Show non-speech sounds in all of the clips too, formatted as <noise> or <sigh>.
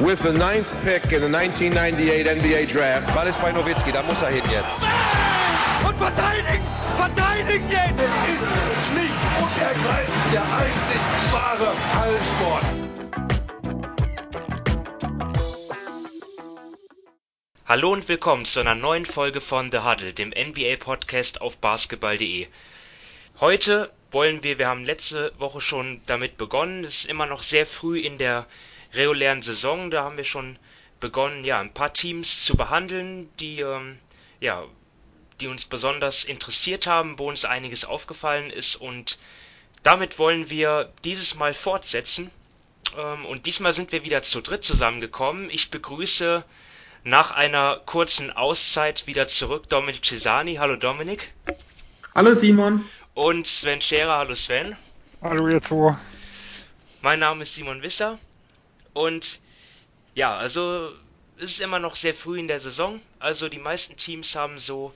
with the ninth pick in the 1998 NBA Draft. Ball ist bei Nowitzki, da muss er hin jetzt. Und verteidigen! Verteidigen jetzt! Es ist schlicht und ergreifend der einzig wahre Hallensport. Hallo und willkommen zu einer neuen Folge von The Huddle, dem NBA-Podcast auf basketball.de. Heute wollen wir, wir haben letzte Woche schon damit begonnen, es ist immer noch sehr früh in der regulären Saison, da haben wir schon begonnen, ja, ein paar Teams zu behandeln, die, ähm, ja, die uns besonders interessiert haben, wo uns einiges aufgefallen ist und damit wollen wir dieses Mal fortsetzen. Ähm, und diesmal sind wir wieder zu dritt zusammengekommen. Ich begrüße nach einer kurzen Auszeit wieder zurück Dominik Cesani. Hallo Dominik. Hallo Simon. Und Sven Scherer. Hallo Sven. Hallo ihr zwei. Mein Name ist Simon Wisser. Und ja, also es ist immer noch sehr früh in der Saison. Also die meisten Teams haben so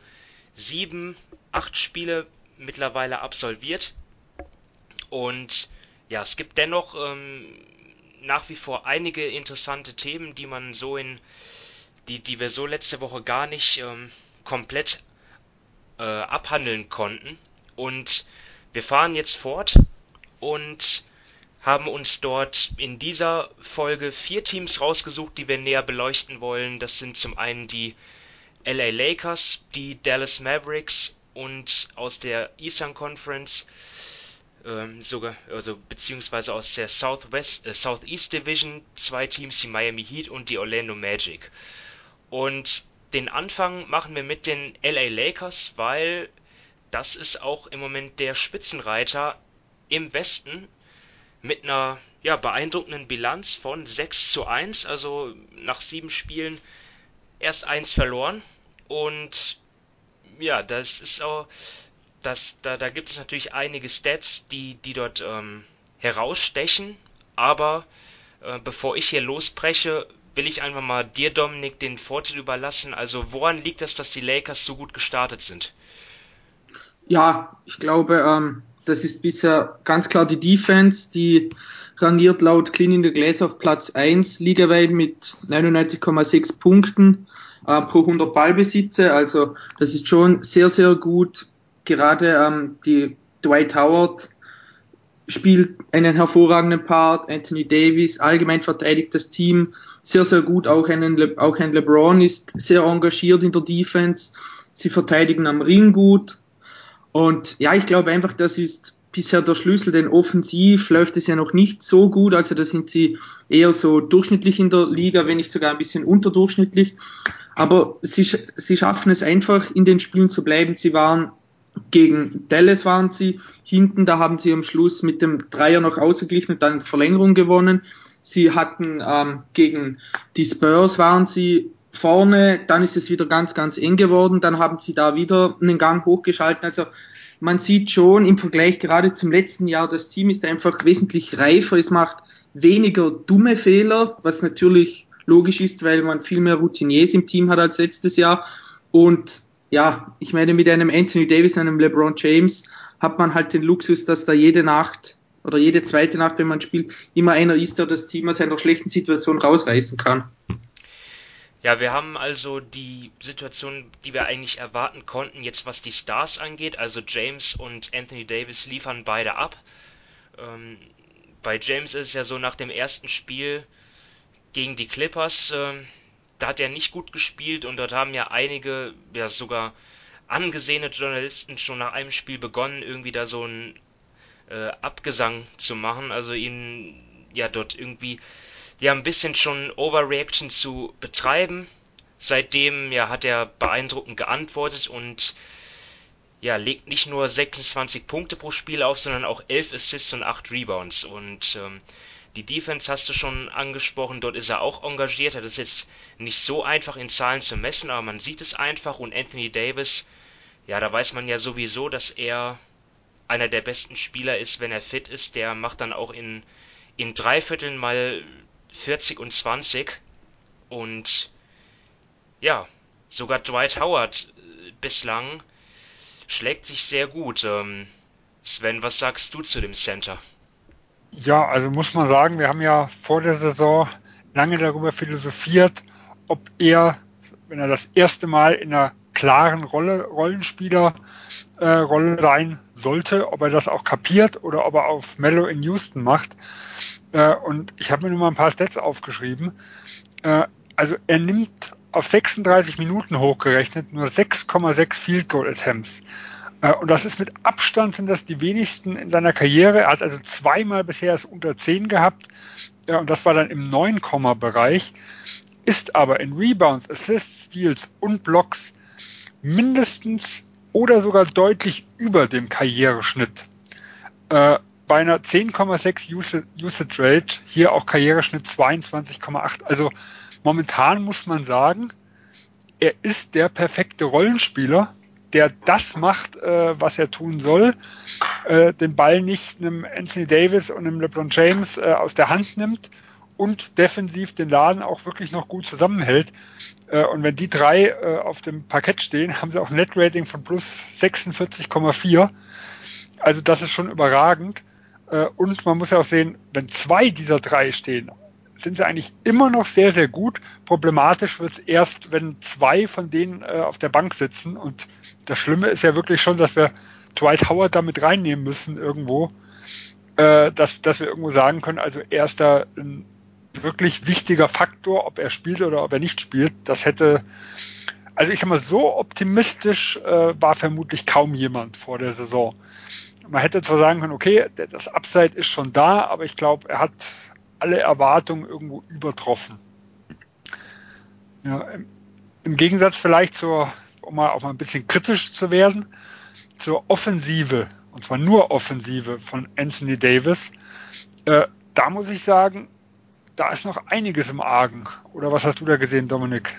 sieben, acht Spiele mittlerweile absolviert. Und ja, es gibt dennoch ähm, nach wie vor einige interessante Themen, die man so in die, die wir so letzte Woche gar nicht ähm, komplett äh, abhandeln konnten. Und wir fahren jetzt fort und haben uns dort in dieser Folge vier Teams rausgesucht, die wir näher beleuchten wollen. Das sind zum einen die LA Lakers, die Dallas Mavericks und aus der Eastern Conference ähm, sogar, also beziehungsweise aus der Southwest, äh, Southeast Division zwei Teams, die Miami Heat und die Orlando Magic. Und den Anfang machen wir mit den LA Lakers, weil das ist auch im Moment der Spitzenreiter im Westen mit einer ja, beeindruckenden Bilanz von 6 zu 1, also nach sieben Spielen erst eins verloren. Und ja, das ist auch, das, da, da gibt es natürlich einige Stats, die, die dort ähm, herausstechen. Aber äh, bevor ich hier losbreche, will ich einfach mal dir, Dominik, den Vorteil überlassen. Also woran liegt es, dass die Lakers so gut gestartet sind? Ja, ich glaube, ähm, das ist bisher ganz klar die Defense, die rangiert laut Clean in the Glass auf Platz 1 ligaweit mit 99,6 Punkten äh, pro 100 Ballbesitze. Also das ist schon sehr, sehr gut. Gerade ähm, die Dwight Howard spielt einen hervorragenden Part. Anthony Davis allgemein verteidigt das Team sehr, sehr gut. Auch, einen Le auch ein LeBron ist sehr engagiert in der Defense. Sie verteidigen am Ring gut. Und ja, ich glaube einfach, das ist bisher der Schlüssel, denn offensiv läuft es ja noch nicht so gut. Also da sind sie eher so durchschnittlich in der Liga, wenn nicht sogar ein bisschen unterdurchschnittlich. Aber sie, sie schaffen es einfach, in den Spielen zu bleiben. Sie waren gegen Dallas waren sie hinten, da haben sie am Schluss mit dem Dreier noch ausgeglichen und dann Verlängerung gewonnen. Sie hatten ähm, gegen die Spurs waren sie vorne, dann ist es wieder ganz, ganz eng geworden, dann haben sie da wieder einen Gang hochgeschalten. Also man sieht schon im Vergleich gerade zum letzten Jahr, das Team ist einfach wesentlich reifer, es macht weniger dumme Fehler, was natürlich logisch ist, weil man viel mehr Routiniers im Team hat als letztes Jahr. Und ja, ich meine, mit einem Anthony Davis, einem LeBron James hat man halt den Luxus, dass da jede Nacht oder jede zweite Nacht, wenn man spielt, immer einer ist, der das Team aus einer schlechten Situation rausreißen kann. Ja, wir haben also die Situation, die wir eigentlich erwarten konnten, jetzt was die Stars angeht. Also James und Anthony Davis liefern beide ab. Ähm, bei James ist es ja so, nach dem ersten Spiel gegen die Clippers, äh, da hat er nicht gut gespielt und dort haben ja einige, ja sogar angesehene Journalisten schon nach einem Spiel begonnen, irgendwie da so ein äh, Abgesang zu machen, also ihn ja dort irgendwie ja ein bisschen schon Overreaction zu betreiben. Seitdem ja hat er beeindruckend geantwortet und ja legt nicht nur 26 Punkte pro Spiel auf, sondern auch 11 Assists und 8 Rebounds und ähm, die Defense hast du schon angesprochen, dort ist er auch engagiert. Das ist jetzt nicht so einfach in Zahlen zu messen, aber man sieht es einfach. Und Anthony Davis, ja, da weiß man ja sowieso, dass er einer der besten Spieler ist, wenn er fit ist. Der macht dann auch in, in drei Vierteln mal 40 und 20. Und ja, sogar Dwight Howard äh, bislang schlägt sich sehr gut. Ähm, Sven, was sagst du zu dem Center? Ja, also muss man sagen, wir haben ja vor der Saison lange darüber philosophiert, ob er, wenn er das erste Mal in einer klaren Rolle, Rollenspieler äh, sein sollte, ob er das auch kapiert oder ob er auf Mellow in Houston macht. Äh, und ich habe mir nur mal ein paar Stats aufgeschrieben. Äh, also er nimmt auf 36 Minuten hochgerechnet nur 6,6 Field Goal Attempts. Äh, und das ist mit Abstand sind das die wenigsten in seiner Karriere. Er hat also zweimal bisher es unter 10 gehabt. Ja, und das war dann im 9-Bereich. Ist aber in Rebounds, Assists, Steals und Blocks mindestens oder sogar deutlich über dem Karriereschnitt. Bei einer 10,6 Usage Rate, hier auch Karriereschnitt 22,8. Also momentan muss man sagen, er ist der perfekte Rollenspieler, der das macht, äh, was er tun soll, äh, den Ball nicht einem Anthony Davis und einem LeBron James äh, aus der Hand nimmt und defensiv den Laden auch wirklich noch gut zusammenhält. Äh, und wenn die drei äh, auf dem Parkett stehen, haben sie auch ein Net-Rating von plus 46,4. Also das ist schon überragend. Äh, und man muss ja auch sehen, wenn zwei dieser drei stehen, sind sie eigentlich immer noch sehr, sehr gut. Problematisch wird es erst, wenn zwei von denen äh, auf der Bank sitzen. Und das Schlimme ist ja wirklich schon, dass wir Dwight Howard damit reinnehmen müssen irgendwo, äh, dass, dass wir irgendwo sagen können, also er ist da ein wirklich wichtiger Faktor, ob er spielt oder ob er nicht spielt. Das hätte, also ich sag mal, so optimistisch äh, war vermutlich kaum jemand vor der Saison. Man hätte zwar sagen können, okay, das Upside ist schon da, aber ich glaube, er hat alle Erwartungen irgendwo übertroffen. Ja, im, Gegensatz vielleicht zur, um mal auch mal ein bisschen kritisch zu werden, zur Offensive, und zwar nur Offensive von Anthony Davis, äh, da muss ich sagen, da ist noch einiges im Argen. Oder was hast du da gesehen, Dominik?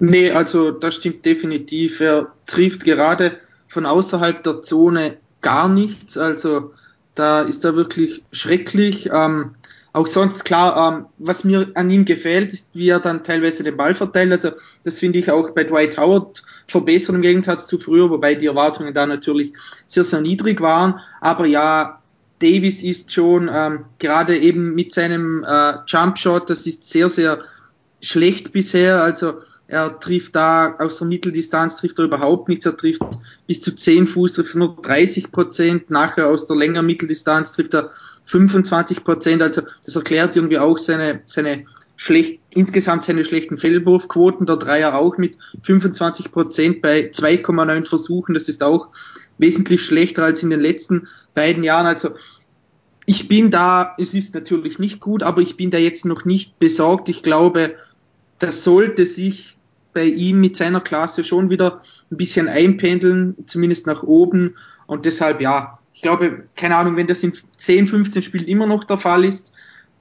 Nee, also das stimmt definitiv. Er trifft gerade von außerhalb der Zone gar nichts. Also da ist er wirklich schrecklich. Ähm, auch sonst klar, ähm, was mir an ihm gefällt, ist, wie er dann teilweise den Ball verteilt. Also das finde ich auch bei Dwight Howard verbessert im Gegensatz zu früher, wobei die Erwartungen da natürlich sehr, sehr niedrig waren. Aber ja, Davis ist schon ähm, gerade eben mit seinem äh, Jumpshot, das ist sehr, sehr schlecht bisher. Also er trifft da aus der Mitteldistanz trifft er überhaupt nichts. Er trifft bis zu 10 Fuß, trifft nur 30 Prozent. Nachher aus der längeren Mitteldistanz trifft er 25 Prozent. Also das erklärt irgendwie auch seine, seine schlecht, insgesamt seine schlechten Fehlwurfquoten. Der Dreier auch mit 25 Prozent bei 2,9 Versuchen. Das ist auch wesentlich schlechter als in den letzten beiden Jahren. Also ich bin da, es ist natürlich nicht gut, aber ich bin da jetzt noch nicht besorgt. Ich glaube, das sollte sich bei ihm mit seiner Klasse schon wieder ein bisschen einpendeln, zumindest nach oben. Und deshalb, ja, ich glaube, keine Ahnung, wenn das in 10, 15 Spielen immer noch der Fall ist,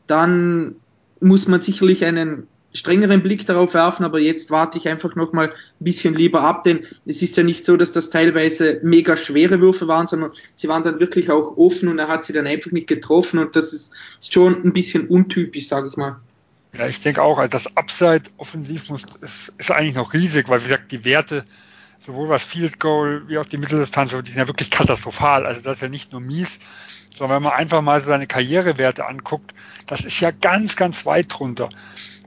dann muss man sicherlich einen strengeren Blick darauf werfen, aber jetzt warte ich einfach noch mal ein bisschen lieber ab, denn es ist ja nicht so, dass das teilweise mega schwere Würfe waren, sondern sie waren dann wirklich auch offen und er hat sie dann einfach nicht getroffen und das ist schon ein bisschen untypisch, sage ich mal. Ja, ich denke auch, also das Upside offensiv muss, ist, ist eigentlich noch riesig, weil wie gesagt, die Werte, sowohl was Field Goal wie auch die Mitteldistanz, die sind ja wirklich katastrophal. Also das ist ja nicht nur mies, sondern wenn man einfach mal so seine Karrierewerte anguckt, das ist ja ganz, ganz weit drunter.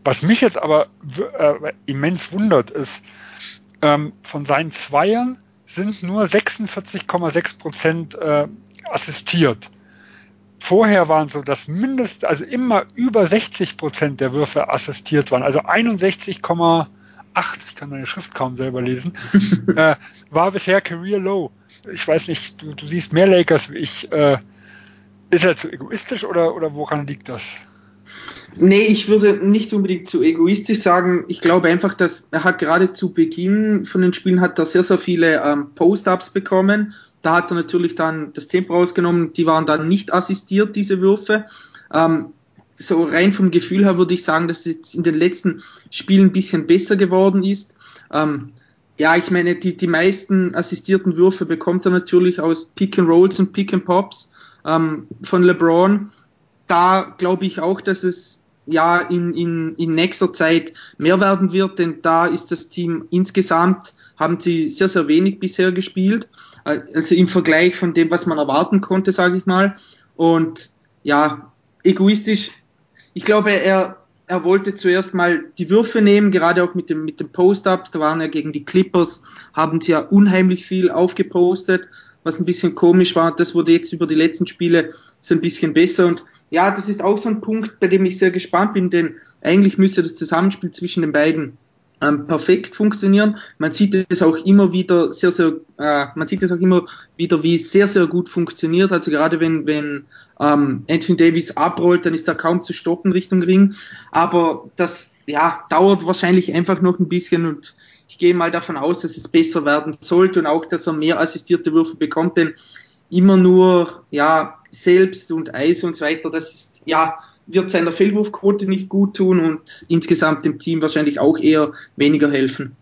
Was mich jetzt aber äh, immens wundert, ist, ähm, von seinen Zweiern sind nur 46,6 Prozent äh, assistiert. Vorher waren so, dass mindestens, also immer über 60 Prozent der Würfe assistiert waren. Also 61,8, ich kann meine Schrift kaum selber lesen, <laughs> äh, war bisher Career Low. Ich weiß nicht, du, du siehst mehr Lakers wie ich. Äh, ist er zu egoistisch oder, oder woran liegt das? Nee, ich würde nicht unbedingt zu egoistisch sagen. Ich glaube einfach, dass er hat gerade zu Beginn von den Spielen hat er sehr, sehr viele ähm, Post-Ups bekommen. Da hat er natürlich dann das Tempo rausgenommen. Die waren dann nicht assistiert, diese Würfe. Ähm, so rein vom Gefühl her würde ich sagen, dass es jetzt in den letzten Spielen ein bisschen besser geworden ist. Ähm, ja, ich meine, die, die meisten assistierten Würfe bekommt er natürlich aus Pick and Rolls und Pick and Pops ähm, von LeBron. Da glaube ich auch, dass es ja in, in, in nächster Zeit mehr werden wird, denn da ist das Team insgesamt, haben sie sehr, sehr wenig bisher gespielt. Also im Vergleich von dem, was man erwarten konnte, sage ich mal. Und ja, egoistisch, ich glaube, er, er wollte zuerst mal die Würfe nehmen, gerade auch mit dem, mit dem Post-Up. Da waren ja gegen die Clippers, haben sie ja unheimlich viel aufgepostet, was ein bisschen komisch war. Das wurde jetzt über die letzten Spiele so ein bisschen besser. Und ja, das ist auch so ein Punkt, bei dem ich sehr gespannt bin, denn eigentlich müsste das Zusammenspiel zwischen den beiden ähm, perfekt funktionieren. Man sieht es auch immer wieder sehr, sehr, äh, man sieht es auch immer wieder, wie es sehr, sehr gut funktioniert. Also gerade wenn, wenn ähm, Anthony Davis abrollt, dann ist er kaum zu stoppen Richtung Ring. Aber das ja, dauert wahrscheinlich einfach noch ein bisschen und ich gehe mal davon aus, dass es besser werden sollte und auch, dass er mehr assistierte Würfe bekommt, denn immer nur ja selbst und Eis und so weiter, das ist ja wird seiner Fehlwurfquote nicht gut tun und insgesamt dem Team wahrscheinlich auch eher weniger helfen.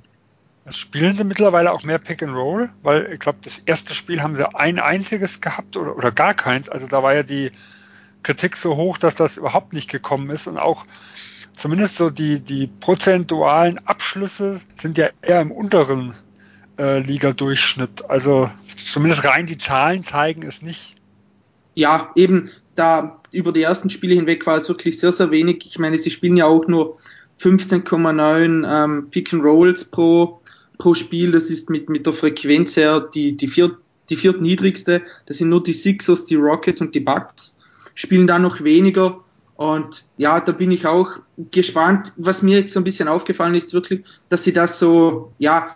Spielen sie mittlerweile auch mehr Pick and Roll? Weil ich glaube, das erste Spiel haben sie ein einziges gehabt oder, oder gar keins. Also da war ja die Kritik so hoch, dass das überhaupt nicht gekommen ist und auch zumindest so die, die prozentualen Abschlüsse sind ja eher im unteren äh, Liga-Durchschnitt. Also zumindest rein die Zahlen zeigen es nicht. Ja, eben da über die ersten Spiele hinweg war es wirklich sehr, sehr wenig. Ich meine, sie spielen ja auch nur 15,9 ähm, Pick and Rolls pro, pro Spiel. Das ist mit, mit der Frequenz her die, die, viert, die viertniedrigste. Das sind nur die Sixers, die Rockets und die Bucks. Spielen da noch weniger. Und ja, da bin ich auch gespannt. Was mir jetzt so ein bisschen aufgefallen ist, wirklich, dass sie das so, ja,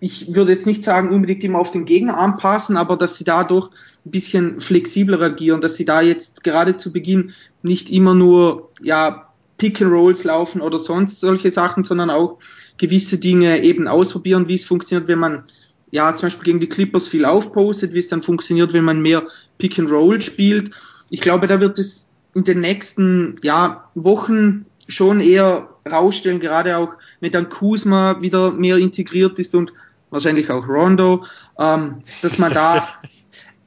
ich würde jetzt nicht sagen, unbedingt immer auf den Gegner anpassen, aber dass sie dadurch ein bisschen flexibler agieren, dass sie da jetzt gerade zu Beginn nicht immer nur, ja, Pick and Rolls laufen oder sonst solche Sachen, sondern auch gewisse Dinge eben ausprobieren, wie es funktioniert, wenn man ja zum Beispiel gegen die Clippers viel aufpostet, wie es dann funktioniert, wenn man mehr Pick and Roll spielt. Ich glaube, da wird es in den nächsten ja, Wochen schon eher rausstellen, gerade auch wenn dann Kuzma wieder mehr integriert ist und wahrscheinlich auch Rondo, ähm, dass man da <laughs>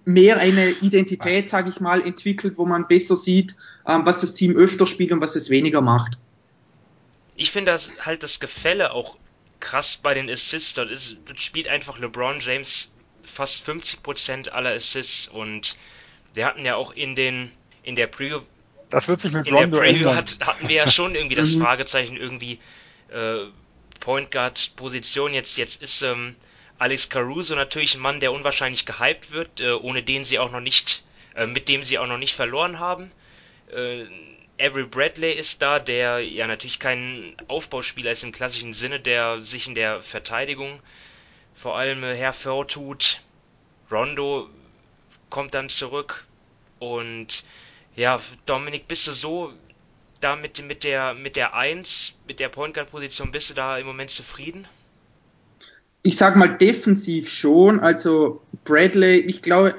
mehr eine Identität, sage ich mal, entwickelt, wo man besser sieht, ähm, was das Team öfter spielt und was es weniger macht. Ich finde das halt das Gefälle auch krass bei den Assists. Dort, ist, dort spielt einfach LeBron James fast 50% aller Assists und wir hatten ja auch in den in der Preview das wird sich mit in Rondo der Preview hat, hatten wir ja schon irgendwie das <laughs> mhm. Fragezeichen irgendwie äh, Point Guard Position jetzt jetzt ist ähm, Alex Caruso natürlich ein Mann, der unwahrscheinlich gehypt wird, äh, ohne den sie auch noch nicht äh, mit dem sie auch noch nicht verloren haben. Äh, Avery Bradley ist da, der ja natürlich kein Aufbauspieler ist im klassischen Sinne, der sich in der Verteidigung vor allem hervortut. Rondo kommt dann zurück und ja, Dominik, bist du so da mit, mit der mit der 1, mit der Point Guard Position bist du da im Moment zufrieden? Ich sag mal defensiv schon, also Bradley, ich glaube,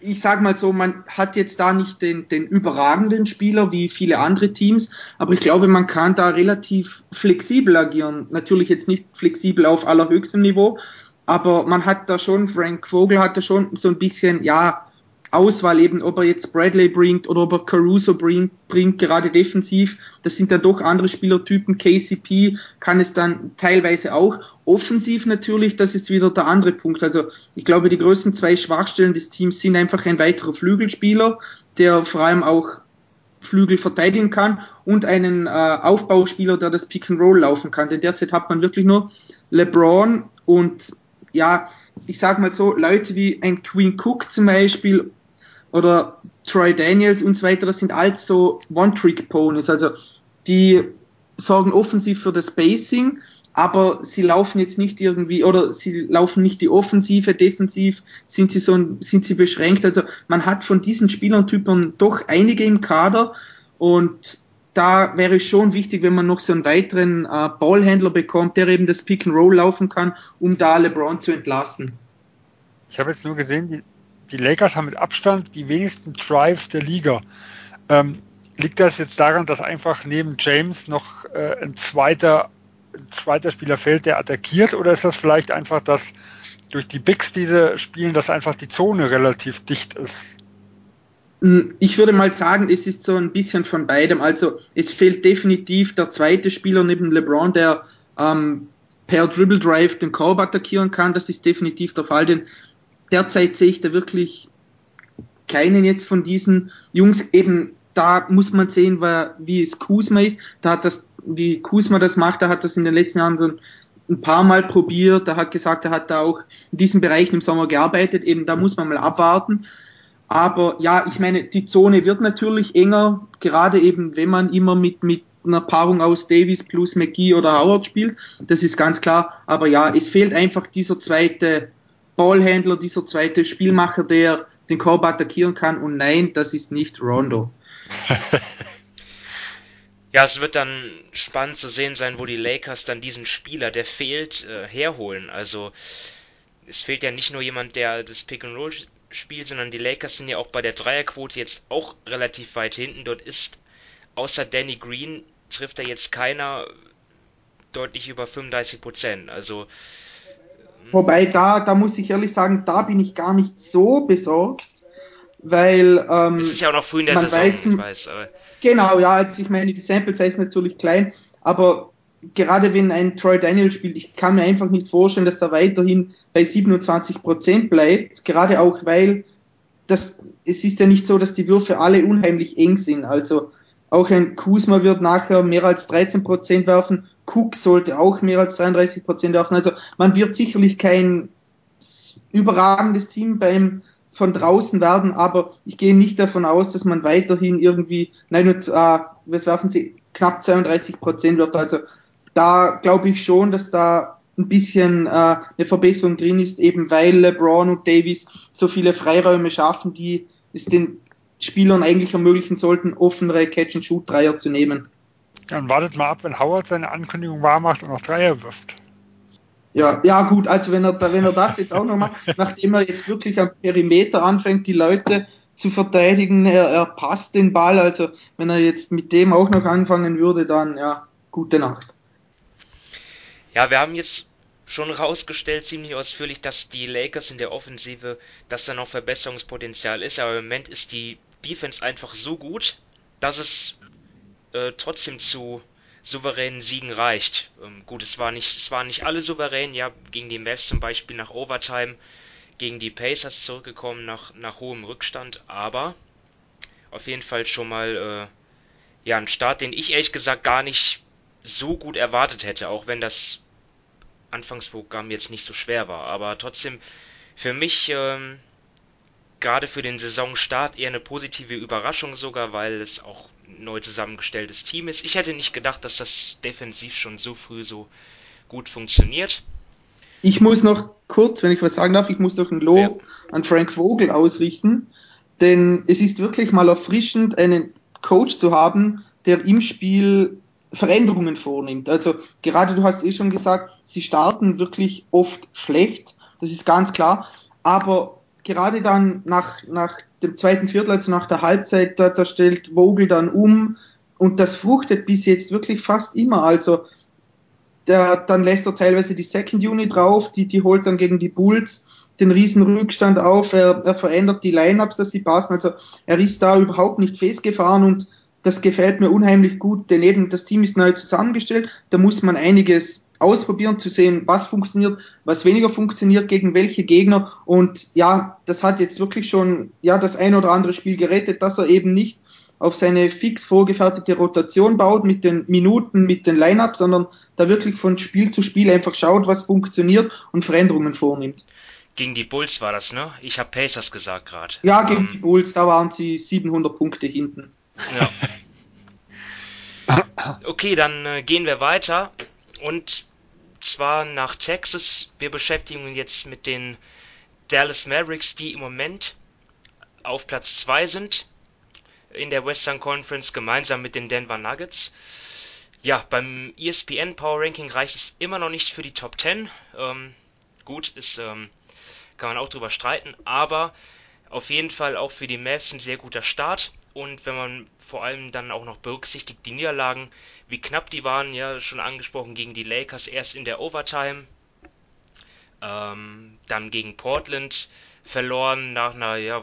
ich sag mal so, man hat jetzt da nicht den, den überragenden Spieler wie viele andere Teams, aber ich glaube, man kann da relativ flexibel agieren. Natürlich jetzt nicht flexibel auf allerhöchstem Niveau, aber man hat da schon, Frank Vogel hat da schon so ein bisschen, ja, Auswahl eben, ob er jetzt Bradley bringt oder ob er Caruso bringt, bringt, gerade defensiv. Das sind dann doch andere Spielertypen. KCP kann es dann teilweise auch. Offensiv natürlich, das ist wieder der andere Punkt. Also ich glaube, die größten zwei Schwachstellen des Teams sind einfach ein weiterer Flügelspieler, der vor allem auch Flügel verteidigen kann und einen äh, Aufbauspieler, der das Pick and Roll laufen kann. Denn derzeit hat man wirklich nur LeBron und ja, ich sag mal so, Leute wie ein Queen Cook zum Beispiel oder Troy Daniels und so weiter, das sind alles so One-Trick-Ponies. Also die sorgen offensiv für das Spacing, aber sie laufen jetzt nicht irgendwie oder sie laufen nicht die Offensive, defensiv sind sie so sind sie beschränkt. Also man hat von diesen Spielertypen doch einige im Kader und da wäre es schon wichtig, wenn man noch so einen weiteren äh, Ballhändler bekommt, der eben das Pick and Roll laufen kann, um da LeBron zu entlasten. Ich habe jetzt nur gesehen, die die Lakers haben mit Abstand die wenigsten Drives der Liga. Ähm, liegt das jetzt daran, dass einfach neben James noch äh, ein zweiter, ein zweiter Spieler fällt, der attackiert, oder ist das vielleicht einfach, dass durch die Bigs, die sie spielen, dass einfach die Zone relativ dicht ist? Hm, ich würde mal sagen, es ist so ein bisschen von beidem. Also es fehlt definitiv der zweite Spieler neben LeBron, der ähm, per Dribble Drive den Korb attackieren kann. Das ist definitiv der Fall, denn derzeit sehe ich da wirklich keinen jetzt von diesen Jungs eben da muss man sehen, wie es Kuzma ist. Da hat das, wie Kuzma das macht, da hat das in den letzten Jahren so ein paar Mal probiert. Er hat gesagt, er hat da auch in diesen Bereichen im Sommer gearbeitet. Eben, da muss man mal abwarten. Aber ja, ich meine, die Zone wird natürlich enger, gerade eben, wenn man immer mit, mit einer Paarung aus Davis plus McGee oder Howard spielt. Das ist ganz klar. Aber ja, es fehlt einfach dieser zweite Ballhändler, dieser zweite Spielmacher, der den Korb attackieren kann. Und nein, das ist nicht Rondo. <laughs> ja, es wird dann spannend zu sehen sein, wo die Lakers dann diesen Spieler, der fehlt, äh, herholen. Also es fehlt ja nicht nur jemand, der das Pick and Roll spielt, sondern die Lakers sind ja auch bei der Dreierquote jetzt auch relativ weit hinten. Dort ist außer Danny Green trifft er jetzt keiner deutlich über 35 Prozent. Also Wobei da, da muss ich ehrlich sagen, da bin ich gar nicht so besorgt, weil ähm, es ist ja auch noch früh in der Saison, weiß, ich weiß. Aber genau, ja, also ich meine, die Sample Size ist natürlich klein, aber gerade wenn ein Troy Daniel spielt, ich kann mir einfach nicht vorstellen, dass er weiterhin bei 27 Prozent bleibt, gerade auch weil das, es ist ja nicht so, dass die Würfe alle unheimlich eng sind, also auch ein Kuzma wird nachher mehr als 13 Prozent werfen, Cook sollte auch mehr als 33 Prozent werfen. Also man wird sicherlich kein überragendes Team beim von draußen werden, aber ich gehe nicht davon aus, dass man weiterhin irgendwie, nein, äh, was werfen sie, knapp 32 Prozent wirft. Also da glaube ich schon, dass da ein bisschen äh, eine Verbesserung drin ist, eben weil LeBron und Davis so viele Freiräume schaffen, die es den Spielern eigentlich ermöglichen sollten, offenere Catch-and-Shoot-Dreier zu nehmen. Dann wartet mal ab, wenn Howard seine Ankündigung wahr macht und noch Dreier wirft. Ja, ja gut, also wenn er, wenn er das jetzt auch noch macht, <laughs> nachdem er jetzt wirklich am Perimeter anfängt, die Leute zu verteidigen, er, er passt den Ball, also wenn er jetzt mit dem auch noch anfangen würde, dann ja, gute Nacht. Ja, wir haben jetzt schon rausgestellt, ziemlich ausführlich, dass die Lakers in der Offensive, dass da noch Verbesserungspotenzial ist, aber im Moment ist die Defense einfach so gut, dass es äh, trotzdem zu souveränen Siegen reicht. Ähm, gut, es war nicht, es waren nicht alle souverän, ja, gegen die Mavs zum Beispiel nach Overtime, gegen die Pacers zurückgekommen nach, nach hohem Rückstand, aber auf jeden Fall schon mal äh, ja ein Start, den ich ehrlich gesagt gar nicht so gut erwartet hätte, auch wenn das Anfangsprogramm jetzt nicht so schwer war. Aber trotzdem für mich ähm, gerade für den Saisonstart eher eine positive Überraschung sogar, weil es auch neu zusammengestelltes Team ist. Ich hätte nicht gedacht, dass das defensiv schon so früh so gut funktioniert. Ich muss noch kurz, wenn ich was sagen darf, ich muss noch ein Lob ja. an Frank Vogel ausrichten, denn es ist wirklich mal erfrischend, einen Coach zu haben, der im Spiel Veränderungen vornimmt. Also gerade du hast eh schon gesagt, sie starten wirklich oft schlecht, das ist ganz klar, aber gerade dann nach, nach dem zweiten Viertel, also nach der Halbzeit, da, da stellt Vogel dann um und das fruchtet bis jetzt wirklich fast immer. Also der, dann lässt er teilweise die Second Unit drauf, die, die holt dann gegen die Bulls den riesen Rückstand auf, er, er verändert die Lineups, dass sie passen. Also er ist da überhaupt nicht festgefahren und das gefällt mir unheimlich gut, denn eben das Team ist neu zusammengestellt, da muss man einiges ausprobieren, zu sehen, was funktioniert, was weniger funktioniert, gegen welche Gegner. Und ja, das hat jetzt wirklich schon ja das ein oder andere Spiel gerettet, dass er eben nicht auf seine fix vorgefertigte Rotation baut mit den Minuten, mit den Lineups, sondern da wirklich von Spiel zu Spiel einfach schaut, was funktioniert und Veränderungen vornimmt. Gegen die Bulls war das, ne? Ich habe Pacers gesagt gerade. Ja, gegen ähm, die Bulls, da waren sie 700 Punkte hinten. Ja. <laughs> Okay, dann äh, gehen wir weiter und zwar nach Texas. Wir beschäftigen uns jetzt mit den Dallas Mavericks, die im Moment auf Platz 2 sind in der Western Conference gemeinsam mit den Denver Nuggets. Ja, beim ESPN Power Ranking reicht es immer noch nicht für die Top 10. Ähm, gut, ist, ähm, kann man auch drüber streiten, aber auf jeden Fall auch für die Mavs ein sehr guter Start. Und wenn man vor allem dann auch noch berücksichtigt die Niederlagen, wie knapp die waren, ja schon angesprochen gegen die Lakers erst in der Overtime, ähm, dann gegen Portland verloren nach einer ja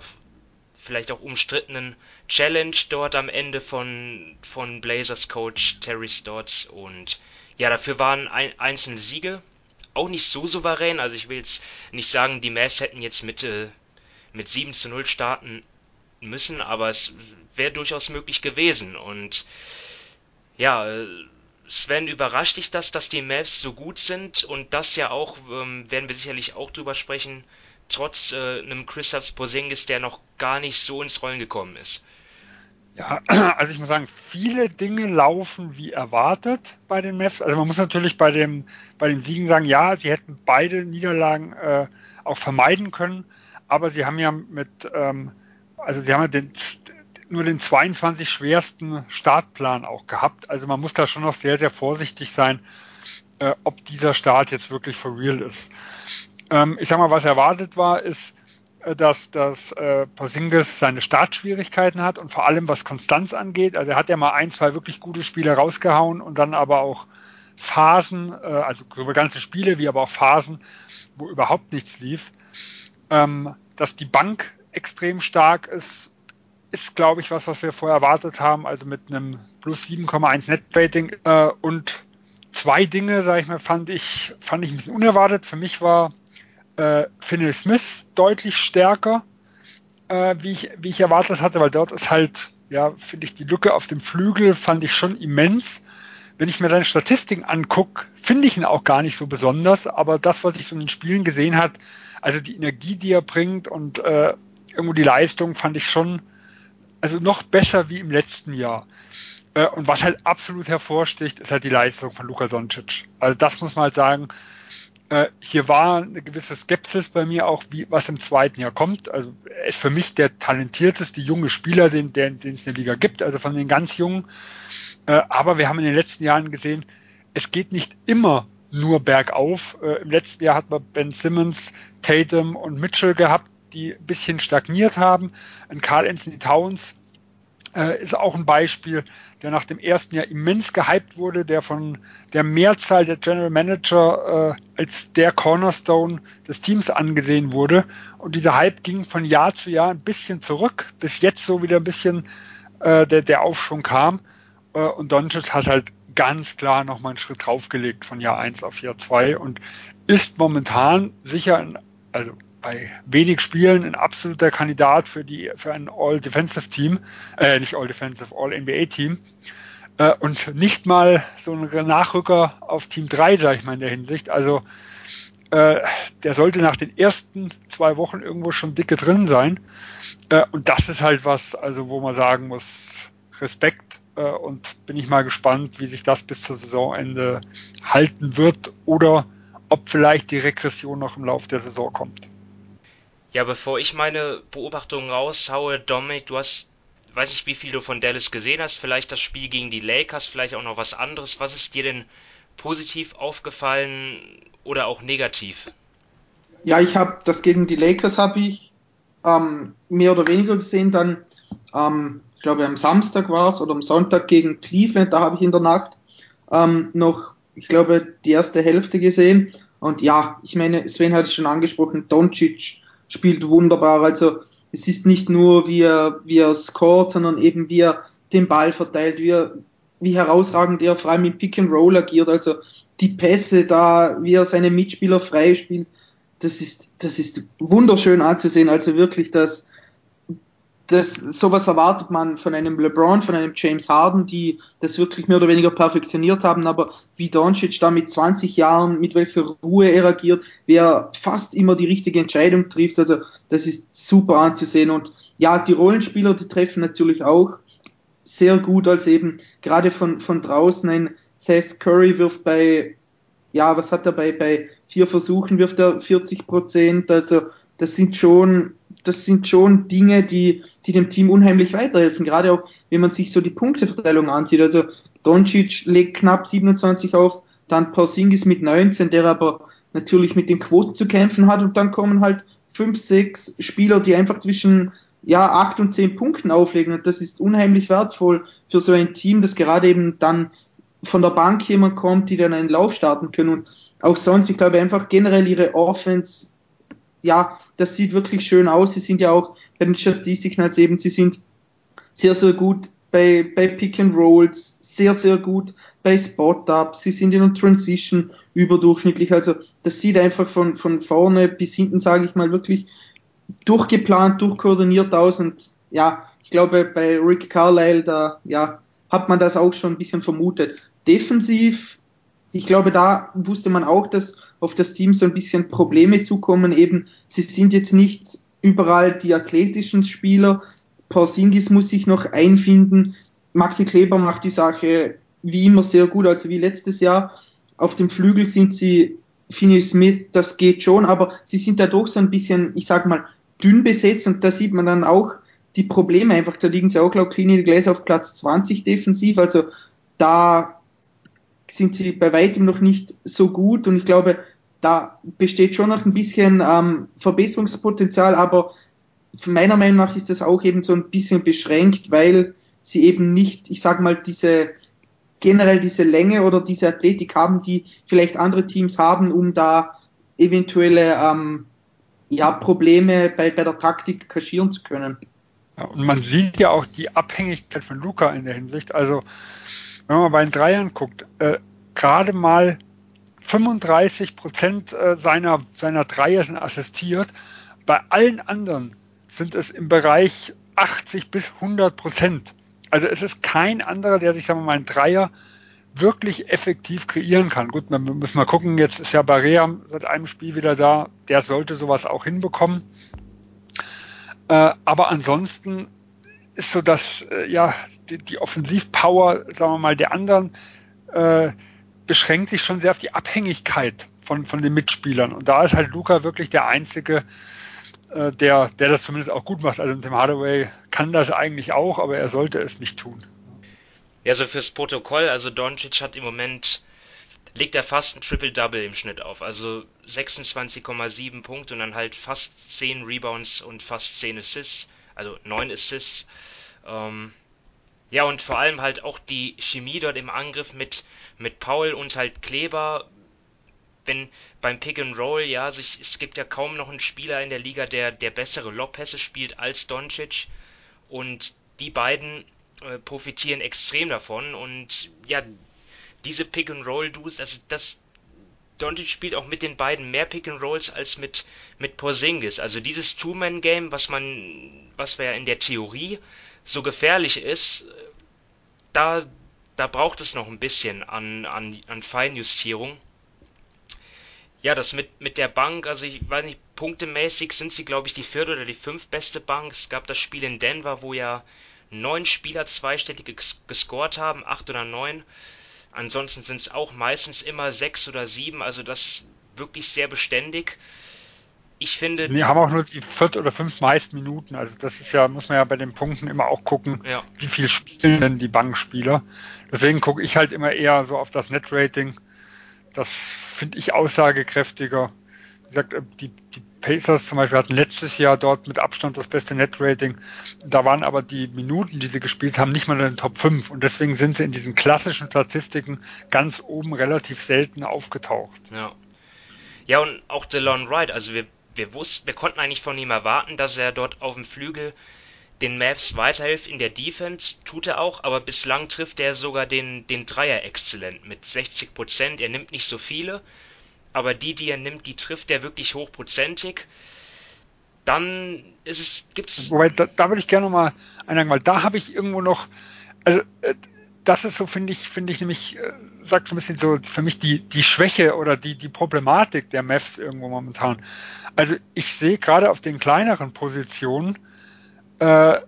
vielleicht auch umstrittenen Challenge dort am Ende von von Blazers Coach Terry Stotts. Und ja dafür waren ein, einzelne Siege auch nicht so souverän, also ich will jetzt nicht sagen, die Mavs hätten jetzt mit äh, mit 7 zu 0 starten müssen, aber es wäre durchaus möglich gewesen. Und ja, Sven, überrascht dich das, dass die Mavs so gut sind und das ja auch, ähm, werden wir sicherlich auch drüber sprechen, trotz äh, einem Christoph Porzingis, der noch gar nicht so ins Rollen gekommen ist? Ja, <clears throat> also ich muss sagen, viele Dinge laufen wie erwartet bei den Mavs. Also man muss natürlich bei dem bei den Siegen sagen, ja, sie hätten beide Niederlagen äh, auch vermeiden können, aber sie haben ja mit, ähm, also sie haben ja den, nur den 22 schwersten Startplan auch gehabt. Also man muss da schon noch sehr, sehr vorsichtig sein, äh, ob dieser Start jetzt wirklich for real ist. Ähm, ich sag mal, was erwartet war, ist, äh, dass, dass äh, Porzingis seine Startschwierigkeiten hat und vor allem was Konstanz angeht. Also er hat ja mal ein, zwei wirklich gute Spiele rausgehauen und dann aber auch Phasen, äh, also sowohl ganze Spiele wie aber auch Phasen, wo überhaupt nichts lief. Ähm, dass die Bank extrem stark ist, ist, glaube ich, was, was wir vorher erwartet haben, also mit einem plus 7,1 Net-Rating äh, und zwei Dinge, sage ich mal, fand ich, fand ich ein bisschen unerwartet. Für mich war äh, Finney Smith deutlich stärker, äh, wie, ich, wie ich erwartet hatte, weil dort ist halt, ja, finde ich, die Lücke auf dem Flügel fand ich schon immens. Wenn ich mir seine Statistiken angucke, finde ich ihn auch gar nicht so besonders, aber das, was ich so in den Spielen gesehen hat, also die Energie, die er bringt und äh, irgendwo die Leistung, fand ich schon, also noch besser wie im letzten Jahr. Äh, und was halt absolut hervorsticht, ist halt die Leistung von Luka Doncic. Also das muss man halt sagen, äh, hier war eine gewisse Skepsis bei mir auch, wie, was im zweiten Jahr kommt. Also er ist für mich der talentierteste junge Spieler, den, den, den es in der Liga gibt, also von den ganz Jungen. Äh, aber wir haben in den letzten Jahren gesehen, es geht nicht immer nur bergauf. Im letzten Jahr hat man Ben Simmons, Tatum und Mitchell gehabt, die ein bisschen stagniert haben. Ein Carl Anthony Towns äh, ist auch ein Beispiel, der nach dem ersten Jahr immens gehypt wurde, der von der Mehrzahl der General Manager äh, als der Cornerstone des Teams angesehen wurde. Und dieser Hype ging von Jahr zu Jahr ein bisschen zurück, bis jetzt so wieder ein bisschen äh, der, der Aufschwung kam. Äh, und Doncic hat halt ganz klar nochmal einen Schritt draufgelegt von Jahr 1 auf Jahr 2 und ist momentan sicher, ein, also bei wenig Spielen ein absoluter Kandidat für die für ein All-Defensive-Team, äh, nicht All-Defensive, All-NBA-Team. Äh, und nicht mal so ein Nachrücker auf Team 3, sag ich mal in der Hinsicht. Also äh, der sollte nach den ersten zwei Wochen irgendwo schon dicke drin sein. Äh, und das ist halt was, also wo man sagen muss, Respekt äh, und bin ich mal gespannt, wie sich das bis zur Saisonende halten wird oder ob vielleicht die Regression noch im Laufe der Saison kommt. Ja, bevor ich meine Beobachtungen raushaue, Dominik, du hast, weiß nicht, wie viel du von Dallas gesehen hast, vielleicht das Spiel gegen die Lakers, vielleicht auch noch was anderes. Was ist dir denn positiv aufgefallen oder auch negativ? Ja, ich habe das gegen die Lakers habe ich ähm, mehr oder weniger gesehen. Dann, ähm, ich glaube, am Samstag war es oder am Sonntag gegen Cleveland, da habe ich in der Nacht ähm, noch, ich glaube, die erste Hälfte gesehen. Und ja, ich meine, Sven hat es schon angesprochen, Doncic spielt wunderbar. Also es ist nicht nur, wie er, wie er scored, sondern eben wie er den Ball verteilt, wie er, wie herausragend er vor allem im Pick and Roll agiert. Also die Pässe da, wie er seine Mitspieler freispielt, das ist, das ist wunderschön anzusehen. Also wirklich, das, das, sowas erwartet man von einem LeBron, von einem James Harden, die das wirklich mehr oder weniger perfektioniert haben, aber wie Doncic da mit 20 Jahren, mit welcher Ruhe er agiert, wie er fast immer die richtige Entscheidung trifft, also das ist super anzusehen. Und ja, die Rollenspieler, die treffen natürlich auch sehr gut, als eben gerade von, von draußen ein Seth Curry wirft bei, ja, was hat er bei, bei vier Versuchen wirft er 40 Prozent, also das sind schon das sind schon Dinge, die, die dem Team unheimlich weiterhelfen. Gerade auch, wenn man sich so die Punkteverteilung ansieht. Also Doncic legt knapp 27 auf, dann Porzingis mit 19, der aber natürlich mit den Quoten zu kämpfen hat und dann kommen halt fünf, sechs Spieler, die einfach zwischen ja, acht und zehn Punkten auflegen und das ist unheimlich wertvoll für so ein Team, das gerade eben dann von der Bank jemand kommt, die dann einen Lauf starten können und auch sonst, ich glaube einfach generell ihre Offense ja, das sieht wirklich schön aus. Sie sind ja auch bei den Statistiken als eben, sie sind sehr, sehr gut bei, bei Pick and Rolls, sehr, sehr gut bei Spot-Ups, sie sind in der Transition überdurchschnittlich. Also das sieht einfach von, von vorne bis hinten, sage ich mal, wirklich durchgeplant, durchkoordiniert aus und ja, ich glaube, bei Rick Carlisle, da ja, hat man das auch schon ein bisschen vermutet. Defensiv, ich glaube, da wusste man auch, dass auf das Team so ein bisschen Probleme zukommen. Eben, sie sind jetzt nicht überall die athletischen Spieler. Porzingis muss sich noch einfinden. Maxi Kleber macht die Sache wie immer sehr gut, also wie letztes Jahr. Auf dem Flügel sind sie Finney Smith, das geht schon, aber sie sind da doch so ein bisschen, ich sag mal, dünn besetzt und da sieht man dann auch die Probleme einfach. Da liegen sie auch laut Clean Glass auf Platz 20 defensiv, also da sind sie bei weitem noch nicht so gut und ich glaube, da besteht schon noch ein bisschen ähm, Verbesserungspotenzial, aber meiner Meinung nach ist das auch eben so ein bisschen beschränkt, weil sie eben nicht, ich sag mal, diese generell diese Länge oder diese Athletik haben, die vielleicht andere Teams haben, um da eventuelle ähm, ja, Probleme bei, bei der Taktik kaschieren zu können. Ja, und man sieht ja auch die Abhängigkeit von Luca in der Hinsicht. Also, wenn man bei den Dreiern guckt, äh, gerade mal 35 Prozent äh, seiner, seiner Dreier sind assistiert. Bei allen anderen sind es im Bereich 80 bis 100 Prozent. Also es ist kein anderer, der sich, sagen wir mal, einen Dreier wirklich effektiv kreieren kann. Gut, man muss mal gucken, jetzt ist ja Barea seit einem Spiel wieder da, der sollte sowas auch hinbekommen. Äh, aber ansonsten ist so dass äh, ja, die, die Offensivpower, sagen wir mal, der anderen äh, beschränkt sich schon sehr auf die Abhängigkeit von, von den Mitspielern. Und da ist halt Luca wirklich der Einzige, äh, der, der das zumindest auch gut macht. Also Tim Hardaway kann das eigentlich auch, aber er sollte es nicht tun. Ja, so fürs Protokoll, also Doncic hat im Moment, legt er fast ein Triple-Double im Schnitt auf. Also 26,7 Punkte und dann halt fast 10 Rebounds und fast 10 Assists, also 9 Assists. Ähm, ja, und vor allem halt auch die Chemie dort im Angriff mit, mit Paul und halt Kleber wenn beim Pick and Roll, ja, sich, es gibt ja kaum noch einen Spieler in der Liga, der, der bessere Lobpässe spielt als Doncic. Und die beiden äh, profitieren extrem davon. Und ja, diese Pick and Roll Duos, also das Doncic spielt auch mit den beiden mehr Pick and Rolls als mit mit Porzingis. Also dieses Two-Man-Game, was man, was ja in der Theorie so gefährlich ist, da da braucht es noch ein bisschen an an an Feinjustierung. Ja, das mit, mit der Bank, also ich weiß nicht, punktemäßig sind sie, glaube ich, die vierte oder die fünftbeste Bank. Es gab das Spiel in Denver, wo ja neun Spieler zweistellig gescored haben, acht oder neun. Ansonsten sind es auch meistens immer sechs oder sieben, also das wirklich sehr beständig. Ich finde. Die haben auch nur die viert oder fünf meisten Minuten. Also das ist ja, muss man ja bei den Punkten immer auch gucken, ja. wie viel spielen denn die Bankspieler. Deswegen gucke ich halt immer eher so auf das Net-Rating. Das finde ich aussagekräftiger. Wie gesagt, äh, die, die Pacers zum Beispiel hatten letztes Jahr dort mit Abstand das beste Net-Rating. Da waren aber die Minuten, die sie gespielt haben, nicht mal in den Top 5. Und deswegen sind sie in diesen klassischen Statistiken ganz oben relativ selten aufgetaucht. Ja. Ja, und auch DeLon Wright, also wir, wir wussten, wir konnten eigentlich von ihm erwarten, dass er dort auf dem Flügel den Mavs weiterhilft in der Defense, tut er auch, aber bislang trifft er sogar den, den Dreier exzellent mit 60 Prozent. Er nimmt nicht so viele, aber die, die er nimmt, die trifft er wirklich hochprozentig. Dann ist es, gibt's. Wobei, da, da würde ich gerne mal einhaken, weil da habe ich irgendwo noch, also, äh, das ist so, finde ich, finde ich nämlich, äh, sagt so ein bisschen so für mich die, die Schwäche oder die, die Problematik der Mavs irgendwo momentan. Also ich sehe gerade auf den kleineren Positionen, äh,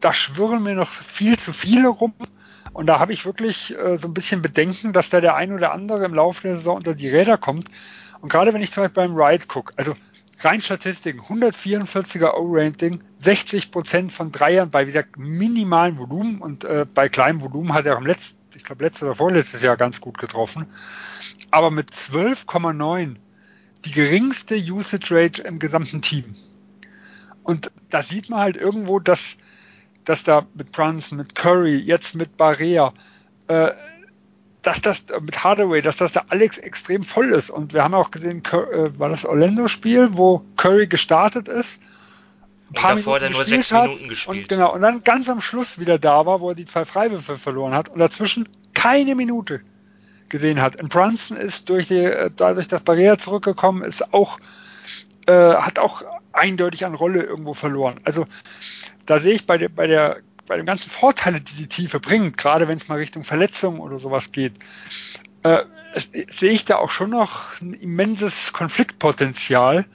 da schwirren mir noch viel zu viele rum. Und da habe ich wirklich äh, so ein bisschen Bedenken, dass da der ein oder andere im Laufe der Saison unter die Räder kommt. Und gerade wenn ich zum Beispiel beim Ride gucke, also rein Statistiken, 144er O-Rating, 60 Prozent von Dreiern bei, wie gesagt, minimalen Volumen und äh, bei kleinem Volumen hat er auch im letzten, ich glaube, letztes oder vorletztes Jahr ganz gut getroffen. Aber mit 12,9 die geringste Usage Rate im gesamten Team. Und da sieht man halt irgendwo, dass, dass da mit Brunson, mit Curry, jetzt mit Barea, äh, dass das mit Hardaway, dass das da Alex extrem voll ist. Und wir haben auch gesehen, äh, war das Orlando-Spiel, wo Curry gestartet ist, ein paar und davor Minuten nur sechs Minuten gespielt. Und, genau, und dann ganz am Schluss wieder da war, wo er die zwei Freiwürfe verloren hat und dazwischen keine Minute gesehen hat. Und Brunson ist durch die, äh, dadurch, dass Barrea zurückgekommen ist, auch, äh, hat auch eindeutig an Rolle irgendwo verloren. Also da sehe ich bei der, bei der, bei den ganzen Vorteilen, die die Tiefe bringt, gerade wenn es mal Richtung Verletzungen oder sowas geht, äh, sehe ich da auch schon noch ein immenses Konfliktpotenzial.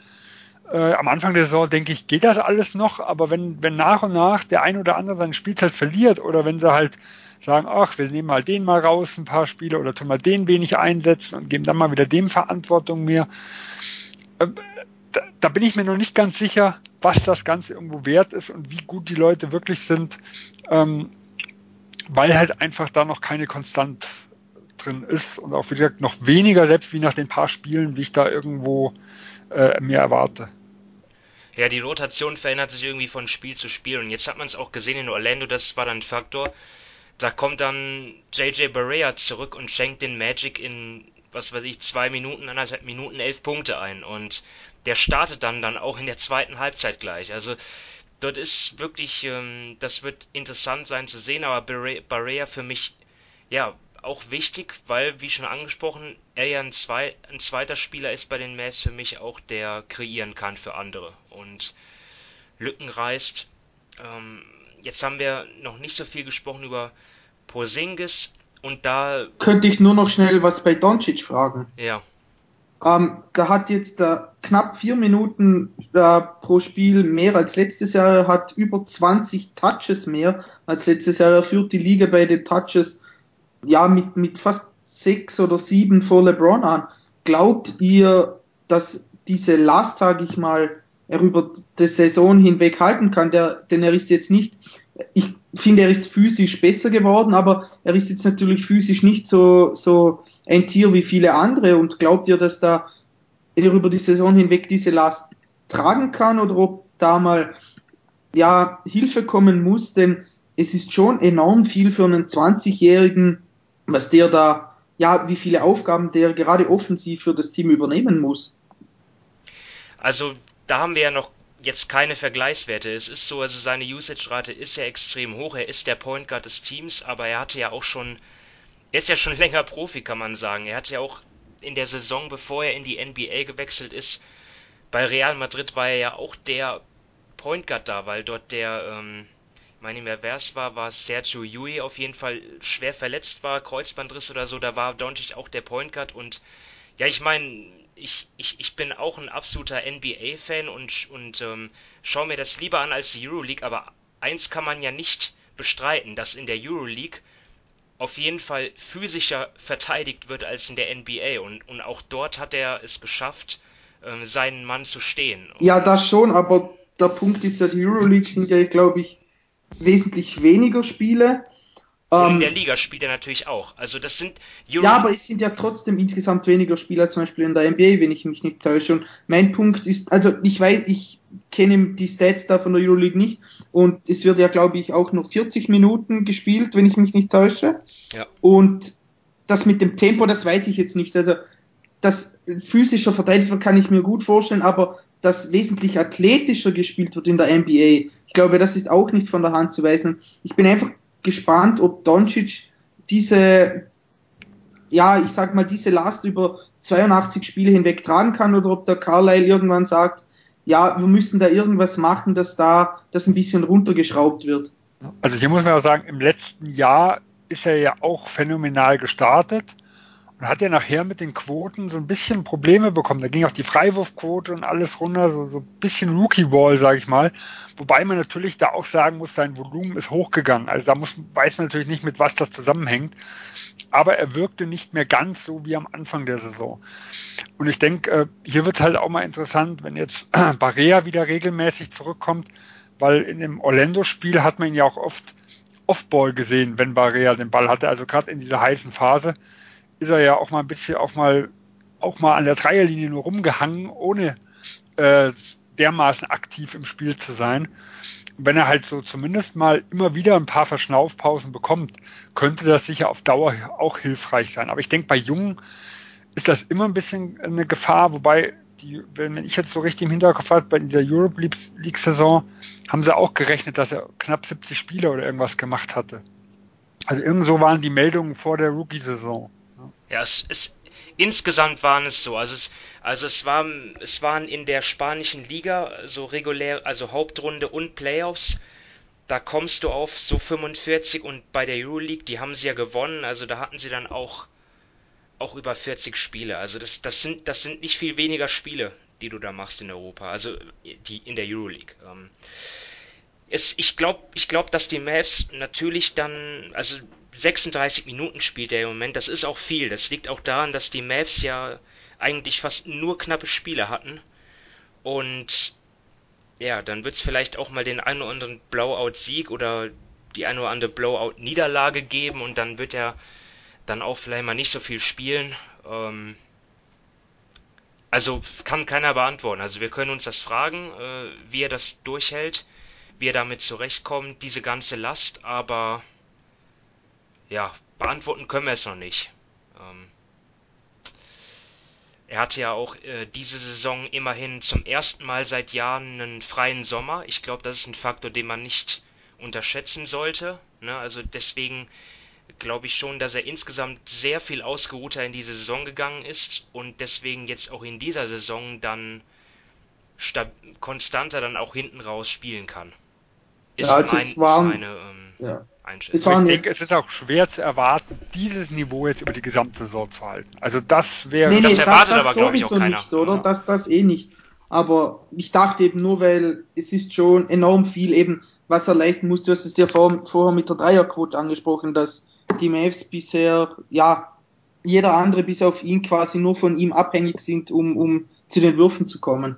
Äh, am Anfang der Saison denke ich, geht das alles noch, aber wenn, wenn nach und nach der ein oder andere seine Spielzeit verliert oder wenn sie halt sagen, ach, wir nehmen mal den mal raus, ein paar Spiele oder tun mal den wenig einsetzen und geben dann mal wieder dem Verantwortung mehr. Äh, da, bin ich mir noch nicht ganz sicher, was das Ganze irgendwo wert ist und wie gut die Leute wirklich sind, ähm, weil halt einfach da noch keine Konstant drin ist und auch wie gesagt noch weniger, selbst wie nach den paar Spielen, wie ich da irgendwo äh, mehr erwarte. Ja, die Rotation verändert sich irgendwie von Spiel zu Spiel und jetzt hat man es auch gesehen in Orlando, das war dann ein Faktor. Da kommt dann JJ Barea zurück und schenkt den Magic in, was weiß ich, zwei Minuten, anderthalb Minuten elf Punkte ein und der startet dann dann auch in der zweiten Halbzeit gleich. Also dort ist wirklich, ähm, das wird interessant sein zu sehen, aber Barea für mich, ja, auch wichtig, weil, wie schon angesprochen, er ja ein, zwei, ein zweiter Spieler ist bei den Mavs für mich auch, der kreieren kann für andere und Lücken reißt. Ähm, jetzt haben wir noch nicht so viel gesprochen über Porzingis und da... Könnte ich nur noch schnell was bei Doncic fragen? Ja. Ähm, da hat jetzt äh, knapp vier Minuten äh, pro Spiel mehr als letztes Jahr. Hat über 20 Touches mehr als letztes Jahr. Er führt die Liga bei den Touches ja, mit, mit fast sechs oder sieben vor LeBron an. Glaubt ihr, dass diese Last, sage ich mal, er über die Saison hinweg halten kann? Der, denn er ist jetzt nicht, ich finde, er ist physisch besser geworden, aber er ist jetzt natürlich physisch nicht so, so ein Tier wie viele andere. Und glaubt ihr, dass da er über die Saison hinweg diese Last tragen kann oder ob da mal ja, Hilfe kommen muss? Denn es ist schon enorm viel für einen 20-jährigen was der da, ja, wie viele Aufgaben der gerade offensiv für das Team übernehmen muss. Also da haben wir ja noch jetzt keine Vergleichswerte. Es ist so, also seine Usage-Rate ist ja extrem hoch. Er ist der Point Guard des Teams, aber er hatte ja auch schon, er ist ja schon <laughs> länger Profi, kann man sagen. Er hatte ja auch in der Saison, bevor er in die NBA gewechselt ist, bei Real Madrid war er ja auch der Point Guard da, weil dort der ähm, meine nicht wer es war, war Sergio Yui auf jeden Fall schwer verletzt war, Kreuzbandriss oder so, da war Doncic auch der Point Guard und ja, ich meine, ich, ich, ich bin auch ein absoluter NBA-Fan und, und ähm, schaue mir das lieber an als die Euroleague, aber eins kann man ja nicht bestreiten, dass in der Euroleague auf jeden Fall physischer verteidigt wird als in der NBA und, und auch dort hat er es geschafft, ähm, seinen Mann zu stehen. Ja, das schon, aber der Punkt ist ja, die Euroleague sind ja, glaube ich, wesentlich weniger Spiele. Und in ähm, der Liga spielt er natürlich auch. Also das sind Euro Ja, aber es sind ja trotzdem insgesamt weniger Spiele als zum Beispiel in der NBA, wenn ich mich nicht täusche. Und mein Punkt ist, also ich weiß, ich kenne die Stats da von der Euroleague nicht und es wird ja, glaube ich, auch nur 40 Minuten gespielt, wenn ich mich nicht täusche. Ja. Und das mit dem Tempo, das weiß ich jetzt nicht. Also das physischer Verteidiger kann ich mir gut vorstellen, aber dass wesentlich athletischer gespielt wird in der NBA. Ich glaube, das ist auch nicht von der Hand zu weisen. Ich bin einfach gespannt, ob Doncic diese, ja, ich sag mal, diese Last über 82 Spiele hinweg tragen kann oder ob der Carlyle irgendwann sagt, ja, wir müssen da irgendwas machen, dass da das ein bisschen runtergeschraubt wird. Also hier muss man auch sagen, im letzten Jahr ist er ja auch phänomenal gestartet und hat ja nachher mit den Quoten so ein bisschen Probleme bekommen. Da ging auch die Freiwurfquote und alles runter, so, so ein bisschen Rookie-Ball, sage ich mal. Wobei man natürlich da auch sagen muss, sein Volumen ist hochgegangen. Also da muss, weiß man natürlich nicht, mit was das zusammenhängt. Aber er wirkte nicht mehr ganz so wie am Anfang der Saison. Und ich denke, äh, hier wird es halt auch mal interessant, wenn jetzt <clears throat> Barea wieder regelmäßig zurückkommt, weil in dem Orlando-Spiel hat man ihn ja auch oft Off-Ball gesehen, wenn Barea den Ball hatte, also gerade in dieser heißen Phase ist er ja auch mal ein bisschen auch mal auch mal an der Dreierlinie nur rumgehangen, ohne äh, dermaßen aktiv im Spiel zu sein. wenn er halt so zumindest mal immer wieder ein paar Verschnaufpausen bekommt, könnte das sicher auf Dauer auch hilfreich sein. Aber ich denke, bei Jungen ist das immer ein bisschen eine Gefahr, wobei die, wenn ich jetzt so richtig im Hinterkopf habe, bei dieser Europe League-Saison haben sie auch gerechnet, dass er knapp 70 Spiele oder irgendwas gemacht hatte. Also irgend so waren die Meldungen vor der Rookie-Saison. Ja, es, es, insgesamt waren es so. Also es, also es, war, es waren in der spanischen Liga so regulär, also Hauptrunde und Playoffs, da kommst du auf so 45 und bei der Euroleague, die haben sie ja gewonnen, also da hatten sie dann auch auch über 40 Spiele. Also das, das sind das sind nicht viel weniger Spiele, die du da machst in Europa, also die in der Euroleague. Ähm, es, ich glaube, ich glaub, dass die Mavs natürlich dann, also 36 Minuten spielt er im Moment, das ist auch viel. Das liegt auch daran, dass die Mavs ja eigentlich fast nur knappe Spiele hatten. Und ja, dann wird es vielleicht auch mal den einen oder anderen Blowout-Sieg oder die eine oder andere Blowout-Niederlage geben und dann wird er dann auch vielleicht mal nicht so viel spielen. Ähm, also kann keiner beantworten. Also wir können uns das fragen, äh, wie er das durchhält, wie er damit zurechtkommt, diese ganze Last, aber ja, beantworten können wir es noch nicht. Ähm, er hatte ja auch äh, diese Saison immerhin zum ersten Mal seit Jahren einen freien Sommer. Ich glaube, das ist ein Faktor, den man nicht unterschätzen sollte. Ne? Also deswegen glaube ich schon, dass er insgesamt sehr viel ausgeruhter in diese Saison gegangen ist und deswegen jetzt auch in dieser Saison dann konstanter dann auch hinten raus spielen kann. Ist ja, also mein, meine ähm, ja. Einschätzung. Ich denke, es ist auch schwer zu erwarten, dieses Niveau jetzt über die gesamte Saison zu halten. Also das wäre. Nee, nee, das erwartet das, das aber, glaube ich, auch keiner. Nicht, oder? Ja. Das, das eh nicht. Aber ich dachte eben nur, weil es ist schon enorm viel eben, was er leisten muss. Du hast es ja vor, vorher mit der Dreierquote angesprochen, dass die Mavs bisher, ja, jeder andere bis auf ihn quasi nur von ihm abhängig sind, um, um zu den Würfen zu kommen.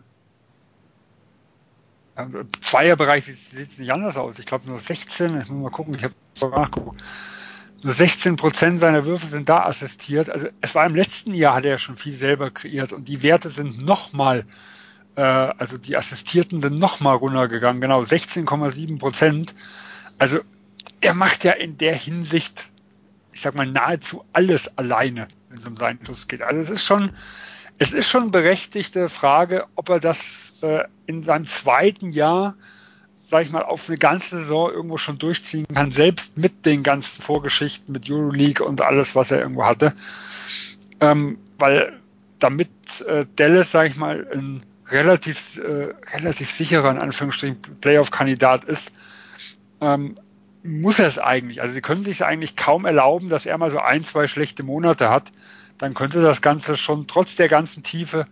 Also Zweierbereich sieht es nicht anders aus. Ich glaube nur 16, ich muss mal gucken, ich habe nachgeguckt. Nur 16 Prozent seiner Würfe sind da assistiert. Also es war im letzten Jahr hat er schon viel selber kreiert und die Werte sind nochmal, äh, also die Assistierten sind nochmal runtergegangen, genau 16,7 Prozent. Also er macht ja in der Hinsicht, ich sag mal, nahezu alles alleine, wenn es um seinen Schuss geht. Also es ist schon, es ist schon berechtigte Frage, ob er das äh, in seinem zweiten Jahr, sag ich mal, auf eine ganze Saison irgendwo schon durchziehen kann, selbst mit den ganzen Vorgeschichten mit Euroleague und alles, was er irgendwo hatte. Ähm, weil damit äh, Dallas, sag ich mal, ein relativ, äh, relativ sicherer, in Anführungsstrichen, Playoff-Kandidat ist, ähm, muss er es eigentlich. Also sie können sich eigentlich kaum erlauben, dass er mal so ein, zwei schlechte Monate hat. Dann könnte das Ganze schon trotz der ganzen Tiefe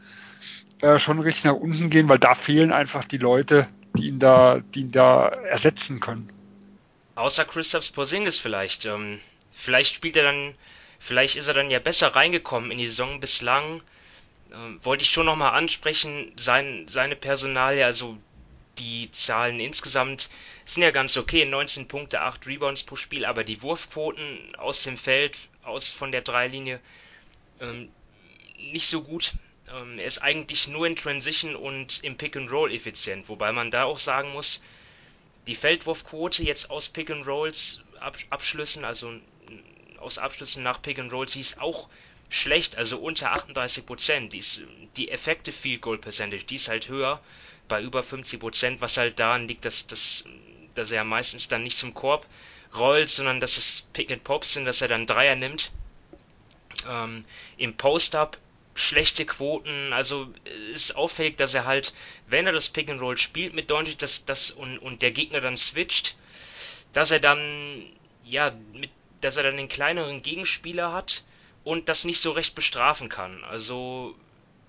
äh, schon richtig nach unten gehen, weil da fehlen einfach die Leute, die ihn da, die ihn da ersetzen können. Außer Christoph Porzingis vielleicht. Ähm, vielleicht spielt er dann, vielleicht ist er dann ja besser reingekommen in die Saison bislang. Ähm, wollte ich schon nochmal ansprechen, sein, seine Personalie, also die Zahlen insgesamt sind ja ganz okay, 19 Punkte, 8 Rebounds pro Spiel, aber die Wurfquoten aus dem Feld, aus von der Dreilinie, ähm, nicht so gut. Ähm, er ist eigentlich nur in Transition und im Pick and Roll effizient, wobei man da auch sagen muss, die Feldwurfquote jetzt aus Pick and Rolls Abschlüssen, also aus Abschlüssen nach Pick and Rolls, die ist auch schlecht, also unter 38 Prozent. Die, die Effective Field Goal Percentage, die ist halt höher, bei über 50 Prozent, was halt daran liegt, dass, dass, dass er meistens dann nicht zum Korb rollt, sondern dass es Pick and Pops sind, dass er dann Dreier nimmt. Ähm, Im Post-Up schlechte Quoten. Also ist auffällig, dass er halt, wenn er das Pick and Roll spielt mit Doncic, dass das und, und der Gegner dann switcht, dass er dann ja mit, dass er dann den kleineren Gegenspieler hat und das nicht so recht bestrafen kann. Also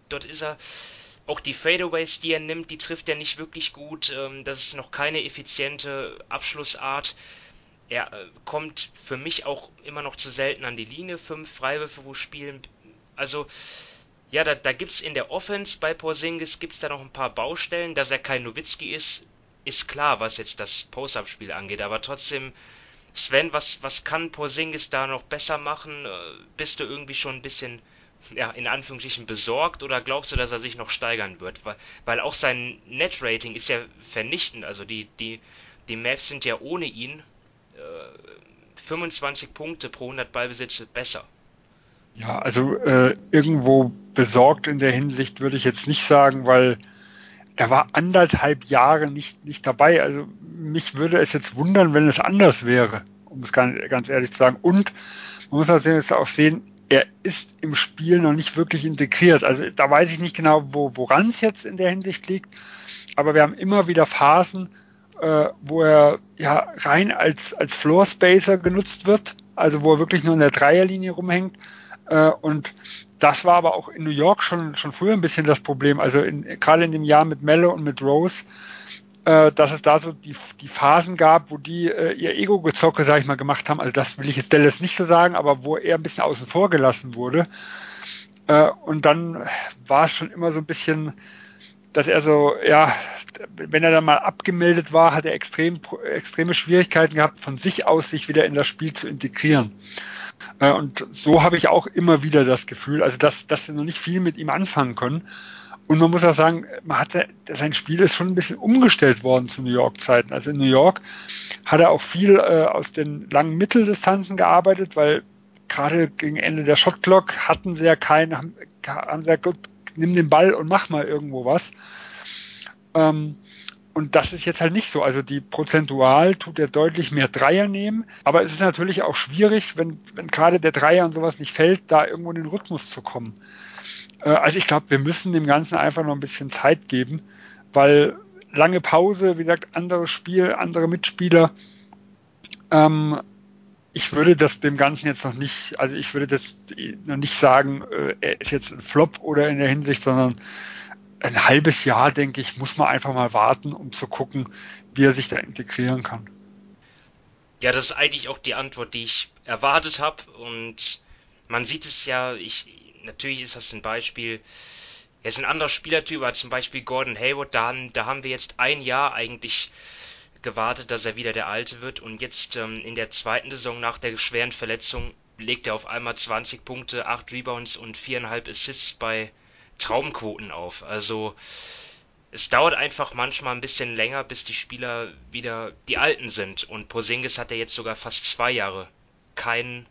dort ist er auch die Fadeaways, die er nimmt, die trifft er nicht wirklich gut. Ähm, das ist noch keine effiziente Abschlussart. Er äh, kommt für mich auch immer noch zu selten an die Linie. Fünf Freiwürfe pro Spiel. Also ja, da, da gibt es in der Offense bei Porzingis gibt's da noch ein paar Baustellen. Dass er kein Nowitzki ist, ist klar, was jetzt das Post-Up-Spiel angeht. Aber trotzdem, Sven, was, was kann Porzingis da noch besser machen? Äh, bist du irgendwie schon ein bisschen, ja, in Anführungsstrichen besorgt oder glaubst du, dass er sich noch steigern wird? Weil, weil auch sein Net-Rating ist ja vernichtend. Also die, die, die Mavs sind ja ohne ihn 25 Punkte pro 100 Ballbesitze besser. Ja, also äh, irgendwo besorgt in der Hinsicht würde ich jetzt nicht sagen, weil er war anderthalb Jahre nicht, nicht dabei. Also mich würde es jetzt wundern, wenn es anders wäre, um es ganz, ehrlich zu sagen. Und man muss jetzt auch sehen, er ist im Spiel noch nicht wirklich integriert. Also da weiß ich nicht genau, wo, woran es jetzt in der Hinsicht liegt. Aber wir haben immer wieder Phasen, äh, wo er ja rein als, als Floor Spacer genutzt wird, also wo er wirklich nur in der Dreierlinie rumhängt. Äh, und das war aber auch in New York schon, schon früher ein bisschen das Problem. Also in, gerade in dem Jahr mit Mello und mit Rose, äh, dass es da so die, die Phasen gab, wo die äh, ihr Ego-Gezocke, sag ich mal, gemacht haben. Also das will ich jetzt Dallas nicht so sagen, aber wo er ein bisschen außen vor gelassen wurde. Äh, und dann war es schon immer so ein bisschen, dass er so, ja, wenn er dann mal abgemeldet war, hat er extrem, extreme Schwierigkeiten gehabt, von sich aus sich wieder in das Spiel zu integrieren. Äh, und so habe ich auch immer wieder das Gefühl, also dass, dass sie noch nicht viel mit ihm anfangen können. Und man muss auch sagen, man hatte, sein Spiel ist schon ein bisschen umgestellt worden zu New York-Zeiten. Also in New York hat er auch viel äh, aus den langen Mitteldistanzen gearbeitet, weil gerade gegen Ende der Shotclock hatten sie ja keinen, haben, haben sie ja gut, nimm den Ball und mach mal irgendwo was. Ähm, und das ist jetzt halt nicht so. Also die prozentual tut er deutlich mehr Dreier nehmen. Aber es ist natürlich auch schwierig, wenn, wenn gerade der Dreier und sowas nicht fällt, da irgendwo in den Rhythmus zu kommen. Äh, also ich glaube, wir müssen dem Ganzen einfach noch ein bisschen Zeit geben, weil lange Pause, wie gesagt, anderes Spiel, andere Mitspieler. Ähm, ich würde das dem Ganzen jetzt noch nicht, also ich würde jetzt noch nicht sagen, äh, er ist jetzt ein Flop oder in der Hinsicht, sondern ein halbes Jahr, denke ich, muss man einfach mal warten, um zu gucken, wie er sich da integrieren kann. Ja, das ist eigentlich auch die Antwort, die ich erwartet habe. Und man sieht es ja, ich, natürlich ist das ein Beispiel, er ist ein anderer Spielertyp als zum Beispiel Gordon Hayward. Da, da haben wir jetzt ein Jahr eigentlich gewartet, dass er wieder der Alte wird. Und jetzt ähm, in der zweiten Saison nach der schweren Verletzung legt er auf einmal 20 Punkte, 8 Rebounds und 4,5 Assists bei Traumquoten auf. Also es dauert einfach manchmal ein bisschen länger, bis die Spieler wieder die Alten sind. Und Posingis hat ja jetzt sogar fast zwei Jahre keinen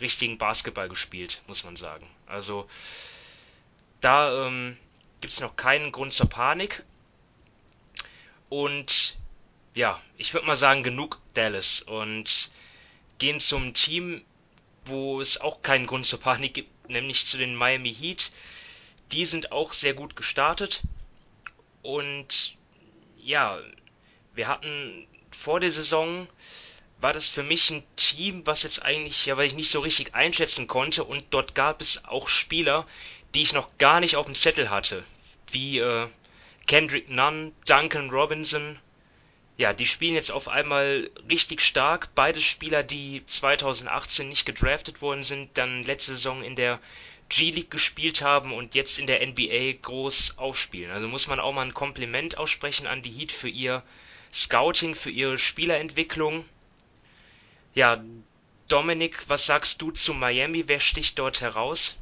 richtigen Basketball gespielt, muss man sagen. Also da ähm, gibt es noch keinen Grund zur Panik. Und ja, ich würde mal sagen, genug Dallas. Und gehen zum Team, wo es auch keinen Grund zur Panik gibt, nämlich zu den Miami Heat die sind auch sehr gut gestartet. Und ja, wir hatten vor der Saison war das für mich ein Team, was jetzt eigentlich, ja, weil ich nicht so richtig einschätzen konnte und dort gab es auch Spieler, die ich noch gar nicht auf dem Zettel hatte, wie äh, Kendrick Nunn, Duncan Robinson. Ja, die spielen jetzt auf einmal richtig stark. Beide Spieler, die 2018 nicht gedraftet worden sind, dann letzte Saison in der G-League gespielt haben und jetzt in der NBA groß aufspielen. Also muss man auch mal ein Kompliment aussprechen an die Heat für ihr Scouting, für ihre Spielerentwicklung. Ja, Dominik, was sagst du zu Miami? Wer sticht dort heraus?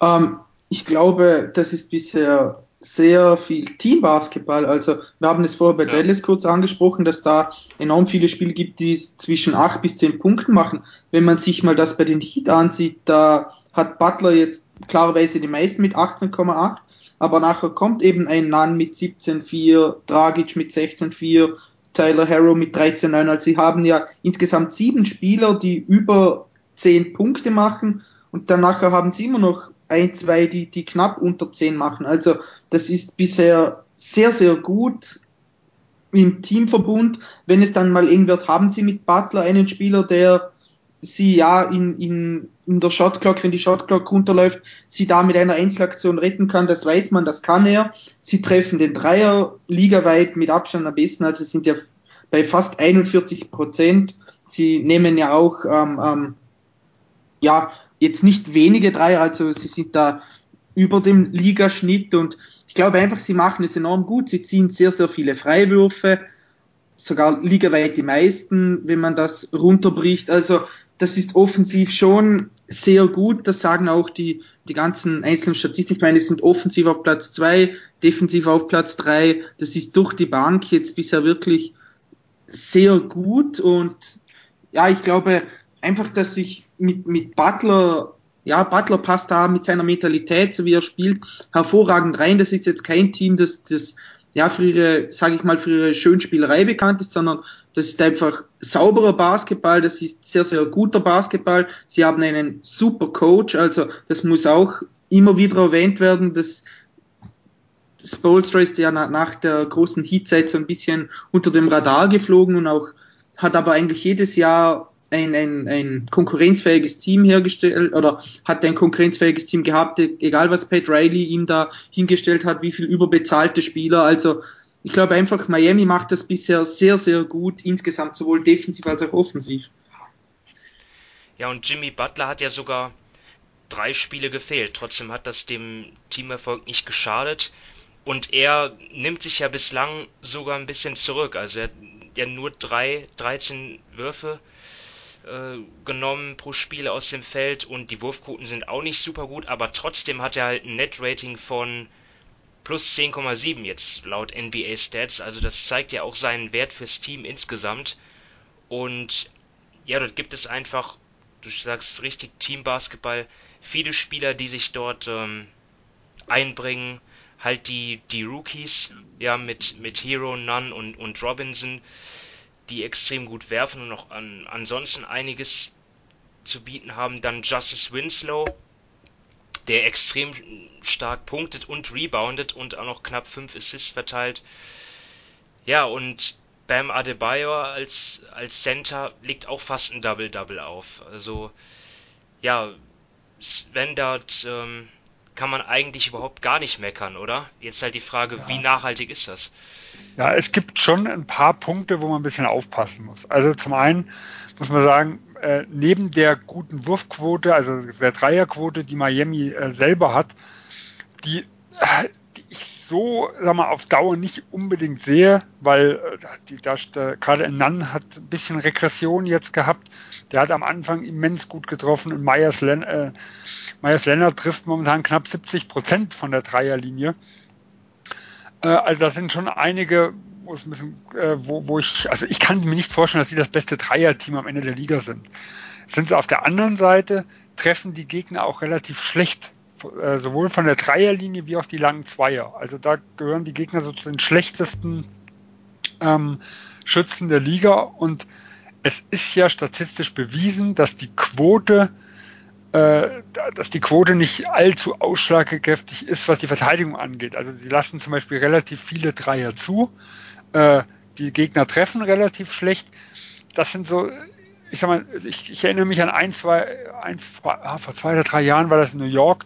Ähm, ich glaube, das ist bisher sehr viel Teambasketball. Also wir haben es vorher bei ja. Dallas kurz angesprochen, dass da enorm viele Spiele gibt, die zwischen acht bis zehn Punkten machen. Wenn man sich mal das bei den Heat ansieht, da hat Butler jetzt klarerweise die meisten mit 18,8, aber nachher kommt eben ein Nunn mit 17,4, Dragic mit 16,4, Tyler Harrow mit 13,9. Also sie haben ja insgesamt sieben Spieler, die über zehn Punkte machen und dann nachher haben sie immer noch ein, zwei, die, die knapp unter 10 machen. Also das ist bisher sehr, sehr gut im Teamverbund. Wenn es dann mal eng wird, haben sie mit Butler einen Spieler, der sie ja in, in, in der Shotclock, wenn die Shotclock runterläuft, sie da mit einer Einzelaktion retten kann, das weiß man, das kann er. Sie treffen den Dreier ligaweit mit Abstand am besten, also sind ja bei fast 41 Prozent. Sie nehmen ja auch ähm, ähm, ja jetzt nicht wenige Dreier, also sie sind da über dem Ligaschnitt und ich glaube einfach, sie machen es enorm gut. Sie ziehen sehr, sehr viele Freiwürfe, sogar ligaweit die meisten, wenn man das runterbricht. Also das ist offensiv schon sehr gut. Das sagen auch die, die ganzen einzelnen Statistiken. Ich meine, es sind offensiv auf Platz zwei, defensiv auf Platz drei. Das ist durch die Bank jetzt bisher wirklich sehr gut und ja, ich glaube einfach, dass sich mit, mit Butler, ja, Butler passt da mit seiner Mentalität, so wie er spielt, hervorragend rein. Das ist jetzt kein Team, das, das ja, für ihre, sage ich mal, für ihre Schönspielerei bekannt ist, sondern das ist einfach sauberer Basketball, das ist sehr, sehr guter Basketball. Sie haben einen super Coach, also das muss auch immer wieder erwähnt werden, dass Spolstra ist ja nach der großen Heatzeit so ein bisschen unter dem Radar geflogen und auch hat aber eigentlich jedes Jahr ein, ein, ein konkurrenzfähiges Team hergestellt oder hat ein konkurrenzfähiges Team gehabt, egal was Pat Riley ihm da hingestellt hat, wie viel überbezahlte Spieler. Also ich glaube einfach, Miami macht das bisher sehr, sehr gut, insgesamt sowohl defensiv als auch offensiv. Ja, und Jimmy Butler hat ja sogar drei Spiele gefehlt. Trotzdem hat das dem Teamerfolg nicht geschadet. Und er nimmt sich ja bislang sogar ein bisschen zurück. Also er hat ja nur drei, 13 Würfe äh, genommen pro Spiel aus dem Feld und die Wurfquoten sind auch nicht super gut, aber trotzdem hat er halt ein Net-Rating von plus 10,7 jetzt laut NBA Stats. Also das zeigt ja auch seinen Wert fürs Team insgesamt. Und ja, dort gibt es einfach, du sagst richtig Teambasketball, viele Spieler, die sich dort ähm, einbringen. Halt die, die Rookies, ja, mit, mit Hero, Nunn und, und Robinson, die extrem gut werfen und auch an, ansonsten einiges zu bieten haben. Dann Justice Winslow, der extrem stark punktet und reboundet und auch noch knapp 5 Assists verteilt. Ja, und Bam Adebayor als, als Center legt auch fast ein Double-Double auf. Also, ja, Sven dort ähm, kann man eigentlich überhaupt gar nicht meckern, oder? Jetzt halt die Frage, ja. wie nachhaltig ist das? Ja, es gibt schon ein paar Punkte, wo man ein bisschen aufpassen muss. Also zum einen muss man sagen, äh, neben der guten Wurfquote, also der Dreierquote, die Miami äh, selber hat, die, äh, die ich so, sag mal, auf Dauer nicht unbedingt sehe, weil äh, die, da, gerade Nan hat ein bisschen Regression jetzt gehabt. Der hat am Anfang immens gut getroffen und Myers, Len, äh, Myers Leonard trifft momentan knapp 70 Prozent von der Dreierlinie. Äh, also das sind schon einige, wo ein bisschen, äh, wo, wo ich, also ich kann mir nicht vorstellen, dass sie das beste Dreierteam am Ende der Liga sind. Sind sie auf der anderen Seite, treffen die Gegner auch relativ schlecht, äh, sowohl von der Dreierlinie wie auch die langen Zweier. Also da gehören die Gegner so zu den schlechtesten ähm, Schützen der Liga und es ist ja statistisch bewiesen, dass die Quote äh, dass die Quote nicht allzu ausschlagkräftig ist, was die Verteidigung angeht. Also sie lassen zum Beispiel relativ viele Dreier zu, äh, die Gegner treffen relativ schlecht. Das sind so, ich sag mal, ich, ich erinnere mich an ein, zwei, ein, ah, vor zwei oder drei Jahren war das in New York.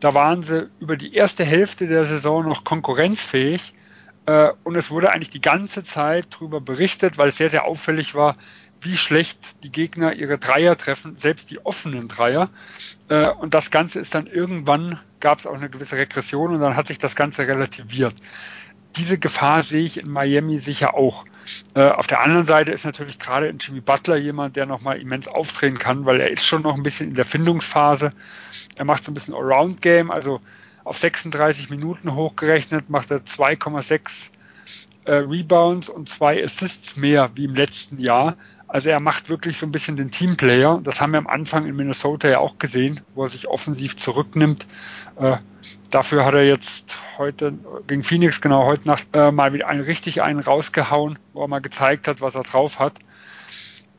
Da waren sie über die erste Hälfte der Saison noch konkurrenzfähig. Äh, und es wurde eigentlich die ganze Zeit darüber berichtet, weil es sehr, sehr auffällig war, wie schlecht die Gegner ihre Dreier treffen, selbst die offenen Dreier. Äh, und das Ganze ist dann irgendwann, gab es auch eine gewisse Regression und dann hat sich das Ganze relativiert. Diese Gefahr sehe ich in Miami sicher auch. Äh, auf der anderen Seite ist natürlich gerade in Jimmy Butler jemand, der nochmal immens aufdrehen kann, weil er ist schon noch ein bisschen in der Findungsphase. Er macht so ein bisschen Allround-Game, also auf 36 Minuten hochgerechnet macht er 2,6 äh, Rebounds und zwei Assists mehr wie im letzten Jahr. Also er macht wirklich so ein bisschen den Teamplayer. Das haben wir am Anfang in Minnesota ja auch gesehen, wo er sich offensiv zurücknimmt. Äh, dafür hat er jetzt heute gegen Phoenix genau heute Nacht äh, mal wieder einen richtig einen rausgehauen, wo er mal gezeigt hat, was er drauf hat.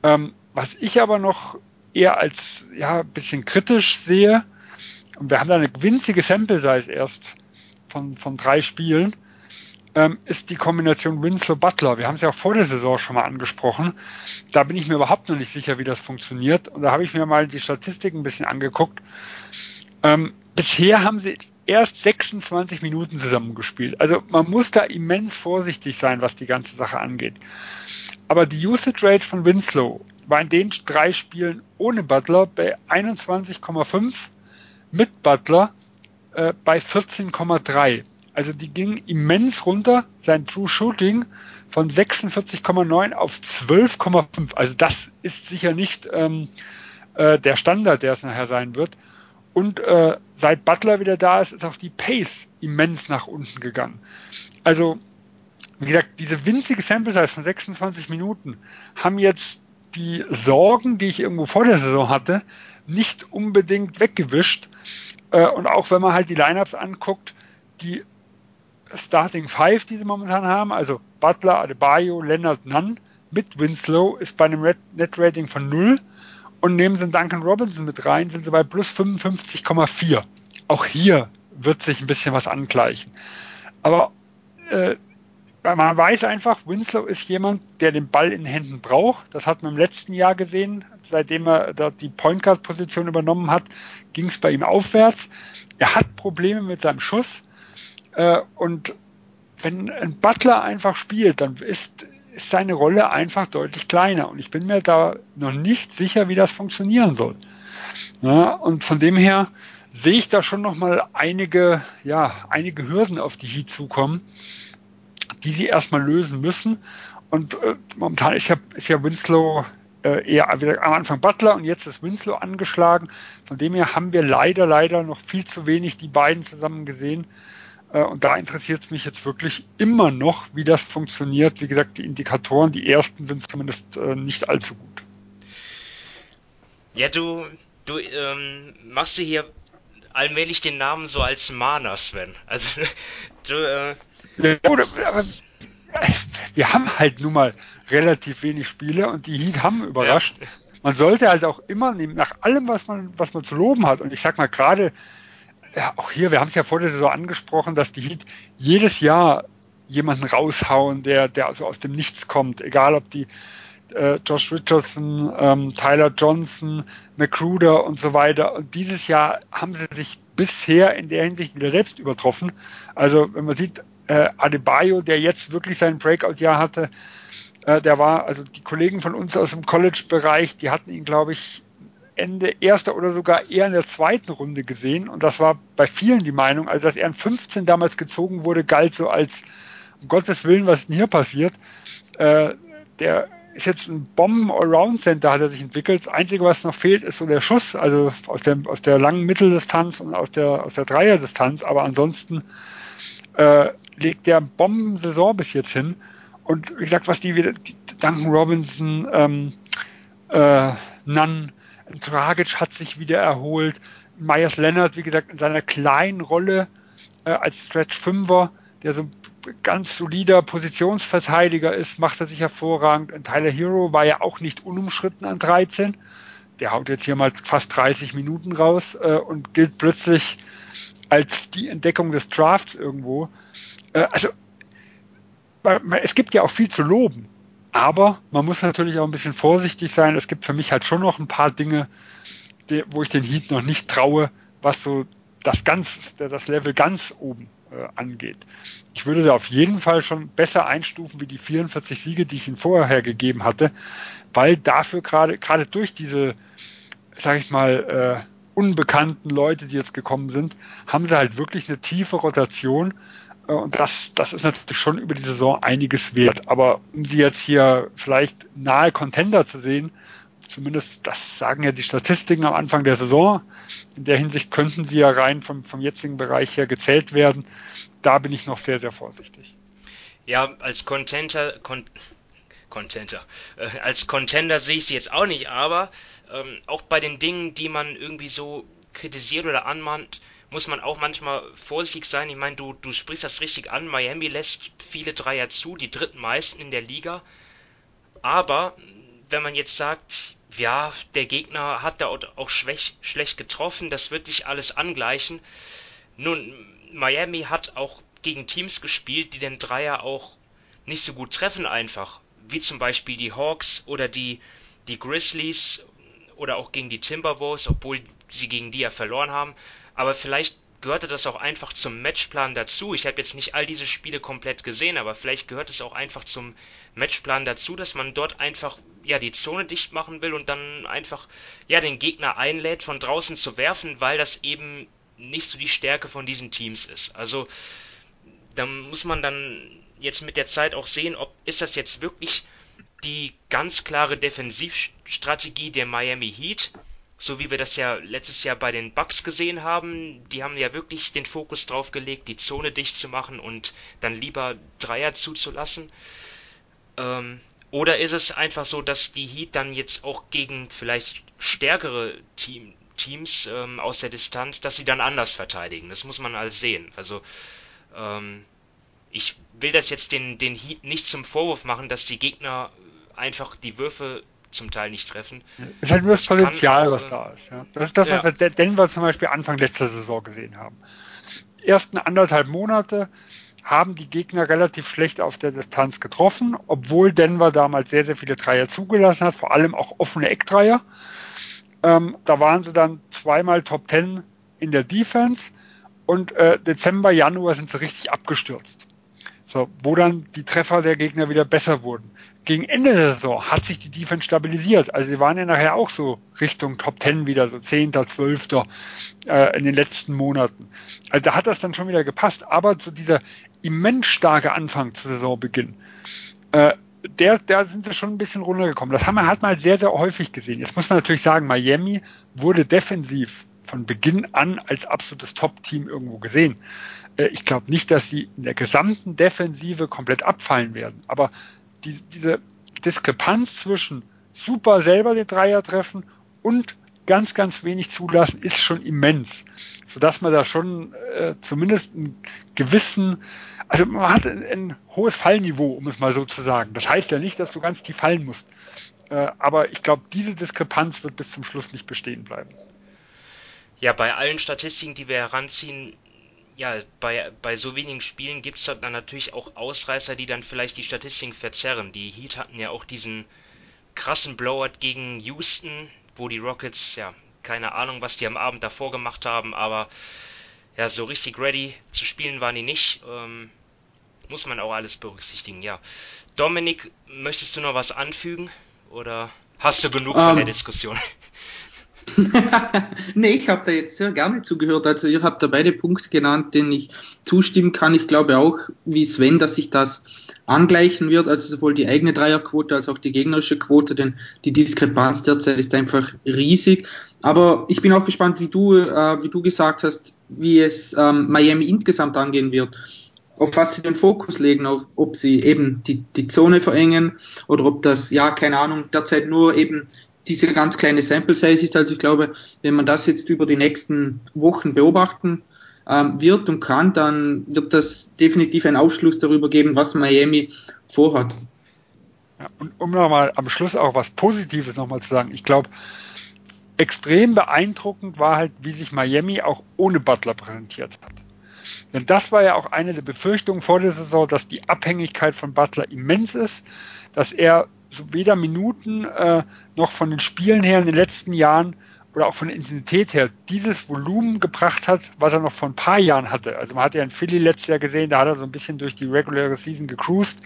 Ähm, was ich aber noch eher als ja ein bisschen kritisch sehe, und wir haben da eine winzige Sample Size erst von, von drei Spielen, ähm, ist die Kombination Winslow-Butler. Wir haben es ja auch vor der Saison schon mal angesprochen. Da bin ich mir überhaupt noch nicht sicher, wie das funktioniert. Und da habe ich mir mal die Statistiken ein bisschen angeguckt. Ähm, bisher haben sie erst 26 Minuten zusammengespielt. Also man muss da immens vorsichtig sein, was die ganze Sache angeht. Aber die Usage Rate von Winslow war in den drei Spielen ohne Butler bei 21,5, mit Butler äh, bei 14,3. Also die ging immens runter, sein True Shooting von 46,9 auf 12,5. Also das ist sicher nicht ähm, äh, der Standard, der es nachher sein wird. Und äh, seit Butler wieder da ist, ist auch die Pace immens nach unten gegangen. Also, wie gesagt, diese winzige Sample Size von 26 Minuten haben jetzt die Sorgen, die ich irgendwo vor der Saison hatte, nicht unbedingt weggewischt. Äh, und auch wenn man halt die Lineups anguckt, die Starting Five, die sie momentan haben, also Butler, Adebayo, Leonard Nunn mit Winslow, ist bei einem Net-Rating von 0 und nehmen sie Duncan Robinson mit rein, sind sie bei plus 55,4. Auch hier wird sich ein bisschen was angleichen. Aber äh, man weiß einfach, Winslow ist jemand, der den Ball in den Händen braucht. Das hat man im letzten Jahr gesehen. Seitdem er dort die Point Guard Position übernommen hat, ging es bei ihm aufwärts. Er hat Probleme mit seinem Schuss. Äh, und wenn ein Butler einfach spielt, dann ist, ist seine Rolle einfach deutlich kleiner. Und ich bin mir da noch nicht sicher, wie das funktionieren soll. Ja, und von dem her sehe ich da schon noch mal einige, ja, einige Hürden auf die Heat zukommen die sie erstmal lösen müssen. Und äh, momentan ist ja, ist ja Winslow äh, eher wieder am Anfang Butler und jetzt ist Winslow angeschlagen. Von dem her haben wir leider, leider noch viel zu wenig die beiden zusammen gesehen. Äh, und da interessiert es mich jetzt wirklich immer noch, wie das funktioniert. Wie gesagt, die Indikatoren, die ersten sind zumindest äh, nicht allzu gut. Ja, du, du ähm, machst dir hier allmählich den Namen so als Mana, Sven. Also <laughs> du, äh, oder, aber wir haben halt nun mal relativ wenig Spiele und die Heat haben überrascht. Ja. Man sollte halt auch immer nehmen, nach allem, was man, was man zu loben hat. Und ich sag mal gerade, ja, auch hier, wir haben es ja vor der Saison angesprochen, dass die Heat jedes Jahr jemanden raushauen, der, der also aus dem Nichts kommt. Egal ob die äh, Josh Richardson, ähm, Tyler Johnson, McCruder und so weiter. Und dieses Jahr haben sie sich bisher in der Hinsicht wieder selbst übertroffen. Also wenn man sieht, äh, Adebayo, der jetzt wirklich sein Breakout-Jahr hatte, äh, der war, also die Kollegen von uns aus dem College-Bereich, die hatten ihn, glaube ich, Ende erster oder sogar eher in der zweiten Runde gesehen. Und das war bei vielen die Meinung. Also, dass er in 15 damals gezogen wurde, galt so als, um Gottes Willen, was denn hier passiert? Äh, der ist jetzt ein Bomben-Allround-Center, hat er sich entwickelt. Das Einzige, was noch fehlt, ist so der Schuss, also aus der, aus der langen Mitteldistanz und aus der, aus der Dreierdistanz. Aber ansonsten äh, legt der Bombensaison bis jetzt hin. Und wie gesagt, was die wieder, Duncan Robinson, ähm, äh, Nunn, Dragic hat sich wieder erholt. Myers Leonard, wie gesagt, in seiner kleinen Rolle äh, als Stretch Fünfer, der so ein ganz solider Positionsverteidiger ist, macht er sich hervorragend. Und Tyler Hero war ja auch nicht unumschritten an 13. Der haut jetzt hier mal fast 30 Minuten raus äh, und gilt plötzlich als die Entdeckung des Drafts irgendwo. Äh, also es gibt ja auch viel zu loben, aber man muss natürlich auch ein bisschen vorsichtig sein. Es gibt für mich halt schon noch ein paar Dinge, die, wo ich den Heat noch nicht traue, was so das ganz, das Level ganz oben äh, angeht. Ich würde da auf jeden Fall schon besser einstufen wie die 44 Siege, die ich ihnen vorher gegeben hatte, weil dafür gerade gerade durch diese, sage ich mal, äh, unbekannten Leute, die jetzt gekommen sind, haben sie halt wirklich eine tiefe Rotation. Und das, das ist natürlich schon über die Saison einiges wert. Aber um sie jetzt hier vielleicht nahe Contender zu sehen, zumindest das sagen ja die Statistiken am Anfang der Saison, in der Hinsicht könnten sie ja rein vom, vom jetzigen Bereich her gezählt werden. Da bin ich noch sehr, sehr vorsichtig. Ja, als Contenter, Con Contenter, äh, als Contender sehe ich sie jetzt auch nicht, aber ähm, auch bei den Dingen, die man irgendwie so kritisiert oder anmahnt, muss man auch manchmal vorsichtig sein. Ich meine, du, du sprichst das richtig an. Miami lässt viele Dreier zu, die dritten meisten in der Liga. Aber wenn man jetzt sagt, ja, der Gegner hat da auch schwäch, schlecht getroffen, das wird sich alles angleichen. Nun, Miami hat auch gegen Teams gespielt, die den Dreier auch nicht so gut treffen einfach. Wie zum Beispiel die Hawks oder die, die Grizzlies oder auch gegen die Timberwolves, obwohl sie gegen die ja verloren haben. Aber vielleicht gehörte das auch einfach zum Matchplan dazu. Ich habe jetzt nicht all diese Spiele komplett gesehen, aber vielleicht gehört es auch einfach zum Matchplan dazu, dass man dort einfach ja die Zone dicht machen will und dann einfach ja den Gegner einlädt, von draußen zu werfen, weil das eben nicht so die Stärke von diesen Teams ist. Also da muss man dann jetzt mit der Zeit auch sehen, ob ist das jetzt wirklich die ganz klare Defensivstrategie der Miami Heat, so wie wir das ja letztes Jahr bei den Bucks gesehen haben. Die haben ja wirklich den Fokus drauf gelegt, die Zone dicht zu machen und dann lieber Dreier zuzulassen. Ähm, oder ist es einfach so, dass die Heat dann jetzt auch gegen vielleicht stärkere Team, Teams ähm, aus der Distanz, dass sie dann anders verteidigen? Das muss man alles sehen. Also ähm, ich will das jetzt den, den Heat nicht zum Vorwurf machen, dass die Gegner einfach die Würfe zum Teil nicht treffen. Es ist halt nur das, Potenzial, was da ist. Ja. Das ist das, was ja. wir Denver zum Beispiel Anfang letzter Saison gesehen haben. Ersten anderthalb Monate haben die Gegner relativ schlecht aus der Distanz getroffen, obwohl Denver damals sehr, sehr viele Dreier zugelassen hat, vor allem auch offene Eckdreier. Ähm, da waren sie dann zweimal Top Ten in der Defense und äh, Dezember, Januar sind sie richtig abgestürzt. So, wo dann die Treffer der Gegner wieder besser wurden. Gegen Ende der Saison hat sich die Defense stabilisiert. Also sie waren ja nachher auch so Richtung Top 10 wieder, so 10., 12. Äh, in den letzten Monaten. Also da hat das dann schon wieder gepasst. Aber zu dieser immens starke Anfang zu Saisonbeginn, äh, der, da sind sie schon ein bisschen runtergekommen. Das haben wir halt mal sehr, sehr häufig gesehen. Jetzt muss man natürlich sagen, Miami wurde defensiv von Beginn an als absolutes Top-Team irgendwo gesehen. Äh, ich glaube nicht, dass sie in der gesamten Defensive komplett abfallen werden. Aber die, diese Diskrepanz zwischen super selber den Dreier treffen und ganz, ganz wenig zulassen, ist schon immens. Sodass man da schon äh, zumindest einen gewissen, also man hat ein, ein, hohes Fallniveau, um es mal so zu sagen. Das heißt ja nicht, dass du ganz tief fallen musst. Äh, aber ich glaube, diese Diskrepanz wird bis zum Schluss nicht bestehen bleiben. Ja, bei allen Statistiken, die wir heranziehen, ja, bei, bei so wenigen Spielen gibt es dann natürlich auch Ausreißer, die dann vielleicht die Statistiken verzerren. Die Heat hatten ja auch diesen krassen Blowout gegen Houston, wo die Rockets, ja, keine Ahnung, was die am Abend davor gemacht haben, aber ja, so richtig ready zu spielen waren die nicht. Ähm, muss man auch alles berücksichtigen, ja. Dominik, möchtest du noch was anfügen? Oder hast du genug um, von der ähm, Diskussion? <laughs> <laughs> nee, ich habe da jetzt sehr gerne zugehört. Also ihr habt da beide Punkte genannt, denen ich zustimmen kann. Ich glaube auch, wie Sven, dass sich das angleichen wird, also sowohl die eigene Dreierquote als auch die gegnerische Quote, denn die Diskrepanz derzeit ist einfach riesig. Aber ich bin auch gespannt, wie du, äh, wie du gesagt hast, wie es ähm, Miami insgesamt angehen wird auf was sie den Fokus legen, auf, ob sie eben die, die Zone verengen oder ob das, ja, keine Ahnung, derzeit nur eben diese ganz kleine Sample Size ist. Also ich glaube, wenn man das jetzt über die nächsten Wochen beobachten ähm, wird und kann, dann wird das definitiv einen Aufschluss darüber geben, was Miami vorhat. Ja, und um nochmal am Schluss auch was Positives nochmal zu sagen, ich glaube, extrem beeindruckend war halt, wie sich Miami auch ohne Butler präsentiert hat. Denn das war ja auch eine der Befürchtungen vor der Saison, dass die Abhängigkeit von Butler immens ist, dass er so weder Minuten äh, noch von den Spielen her in den letzten Jahren oder auch von der Intensität her dieses Volumen gebracht hat, was er noch vor ein paar Jahren hatte. Also man hat ja in Philly letztes Jahr gesehen, da hat er so ein bisschen durch die reguläre Season gecruised.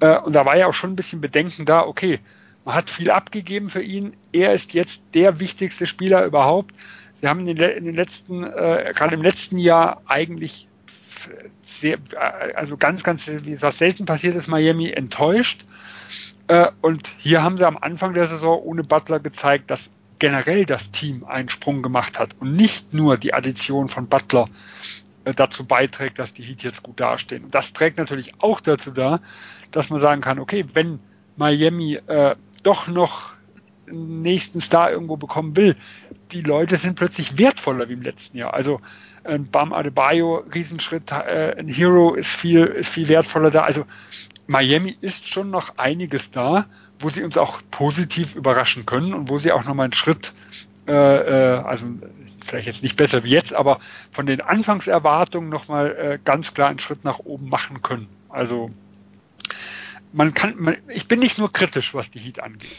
Äh, und da war ja auch schon ein bisschen Bedenken da, okay, man hat viel abgegeben für ihn. Er ist jetzt der wichtigste Spieler überhaupt. Sie haben in den, in den letzten, äh, gerade im letzten Jahr eigentlich sehr, äh, also ganz, ganz, wie das selten passiert ist, Miami enttäuscht. Äh, und hier haben sie am Anfang der Saison ohne Butler gezeigt, dass generell das Team einen Sprung gemacht hat und nicht nur die Addition von Butler äh, dazu beiträgt, dass die Heat jetzt gut dastehen. Und das trägt natürlich auch dazu da, dass man sagen kann, okay, wenn Miami äh, doch noch einen nächsten Star irgendwo bekommen will, die Leute sind plötzlich wertvoller wie im letzten Jahr. Also ein äh, Bam Adebayo, Riesenschritt, äh, ein Hero ist viel, ist viel wertvoller da. Also Miami ist schon noch einiges da, wo sie uns auch positiv überraschen können und wo sie auch nochmal einen Schritt, äh, äh, also vielleicht jetzt nicht besser wie jetzt, aber von den Anfangserwartungen nochmal äh, ganz klar einen Schritt nach oben machen können. Also man kann, man, ich bin nicht nur kritisch, was die Heat angeht.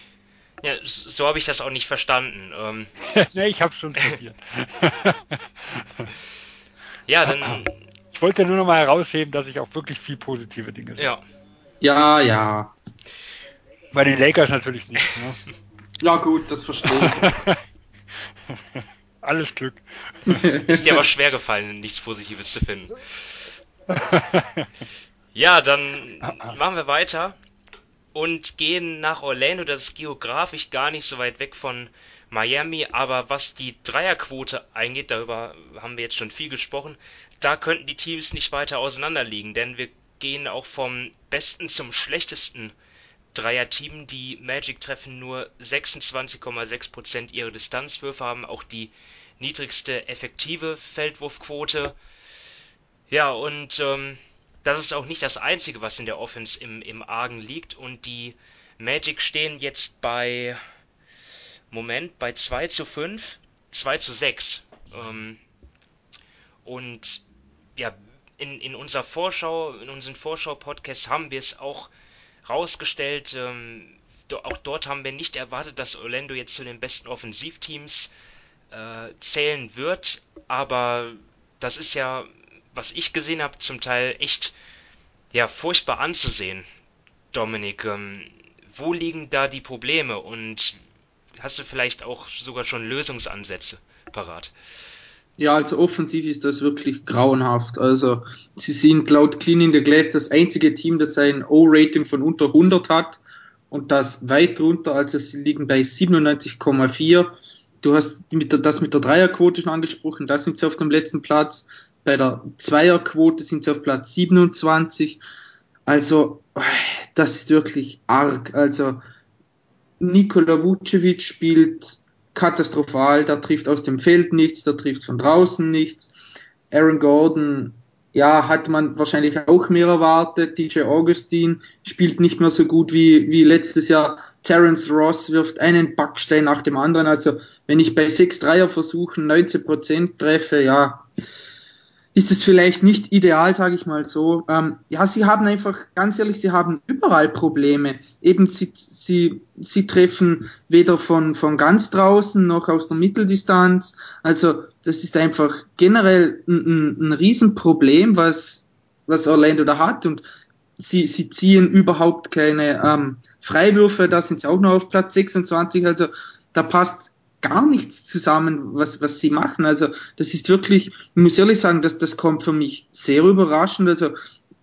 Ja, so habe ich das auch nicht verstanden. Ähm, <laughs> nee, ich habe schon probiert. <laughs> ja, dann. Ich wollte nur noch mal herausheben, dass ich auch wirklich viel positive Dinge sehe. Ja, ja, ja. Bei den Lakers natürlich nicht. Ne? <laughs> ja, gut, das verstehe ich. <laughs> Alles Glück. <laughs> Ist dir aber schwer gefallen, nichts Positives zu finden. Ja, dann machen wir weiter und gehen nach Orlando. Das ist geografisch gar nicht so weit weg von Miami, aber was die Dreierquote eingeht, darüber haben wir jetzt schon viel gesprochen, da könnten die Teams nicht weiter auseinanderliegen, denn wir gehen auch vom besten zum schlechtesten Dreier-Team. Die Magic treffen nur 26,6% ihrer Distanzwürfe, haben auch die niedrigste effektive Feldwurfquote. Ja, und ähm, das ist auch nicht das Einzige, was in der Offense im, im Argen liegt. Und die Magic stehen jetzt bei, Moment, bei 2 zu 5, 2 zu 6. Ähm, und ja, in, in unserer Vorschau, in unseren Vorschau-Podcasts haben wir es auch rausgestellt. Ähm, do, auch dort haben wir nicht erwartet, dass Orlando jetzt zu den besten Offensivteams äh, zählen wird. Aber das ist ja, was ich gesehen habe, zum Teil echt ja furchtbar anzusehen. Dominik, ähm, wo liegen da die Probleme und hast du vielleicht auch sogar schon Lösungsansätze parat? Ja, also offensiv ist das wirklich grauenhaft. Also sie sind laut Clean in the Glass das einzige Team, das ein O-Rating von unter 100 hat und das weit drunter, also sie liegen bei 97,4. Du hast mit der, das mit der Dreierquote schon angesprochen, da sind sie auf dem letzten Platz. Bei der Zweierquote sind sie auf Platz 27. Also, das ist wirklich arg. Also, Nikola Vucevic spielt katastrophal, der trifft aus dem Feld nichts, der trifft von draußen nichts. Aaron Gordon, ja, hat man wahrscheinlich auch mehr erwartet. DJ Augustin spielt nicht mehr so gut wie, wie letztes Jahr. Terence Ross wirft einen Backstein nach dem anderen. Also, wenn ich bei 6 Dreier versuchen 19% treffe, ja, ist es vielleicht nicht ideal, sage ich mal so. Ähm, ja, sie haben einfach, ganz ehrlich, sie haben überall Probleme. Eben, sie, sie, sie treffen weder von, von ganz draußen noch aus der Mitteldistanz. Also, das ist einfach generell ein, ein, ein Riesenproblem, was, was Orlando da hat. Und sie, sie ziehen überhaupt keine ähm, Freiwürfe, da sind sie auch noch auf Platz 26. Also, da passt gar nichts zusammen, was, was sie machen. Also das ist wirklich, ich muss ehrlich sagen, dass das kommt für mich sehr überraschend. Also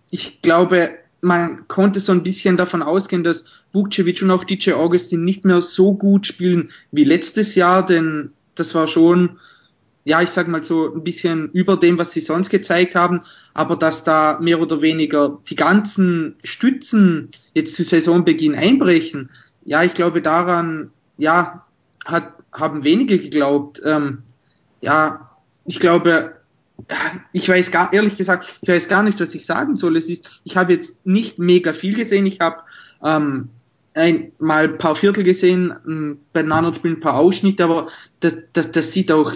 ich glaube, man konnte so ein bisschen davon ausgehen, dass Vukcevic und auch DJ Augustin nicht mehr so gut spielen wie letztes Jahr, denn das war schon, ja, ich sag mal so ein bisschen über dem, was sie sonst gezeigt haben, aber dass da mehr oder weniger die ganzen Stützen jetzt zu Saisonbeginn einbrechen, ja, ich glaube daran, ja, hat haben wenige geglaubt. Ähm, ja, ich glaube, ich weiß gar, ehrlich gesagt, ich weiß gar nicht, was ich sagen soll. Es ist, ich habe jetzt nicht mega viel gesehen. Ich habe ähm, ein, mal ein paar Viertel gesehen, bei Nano spielen ein paar Ausschnitte, aber das, das, das sieht auch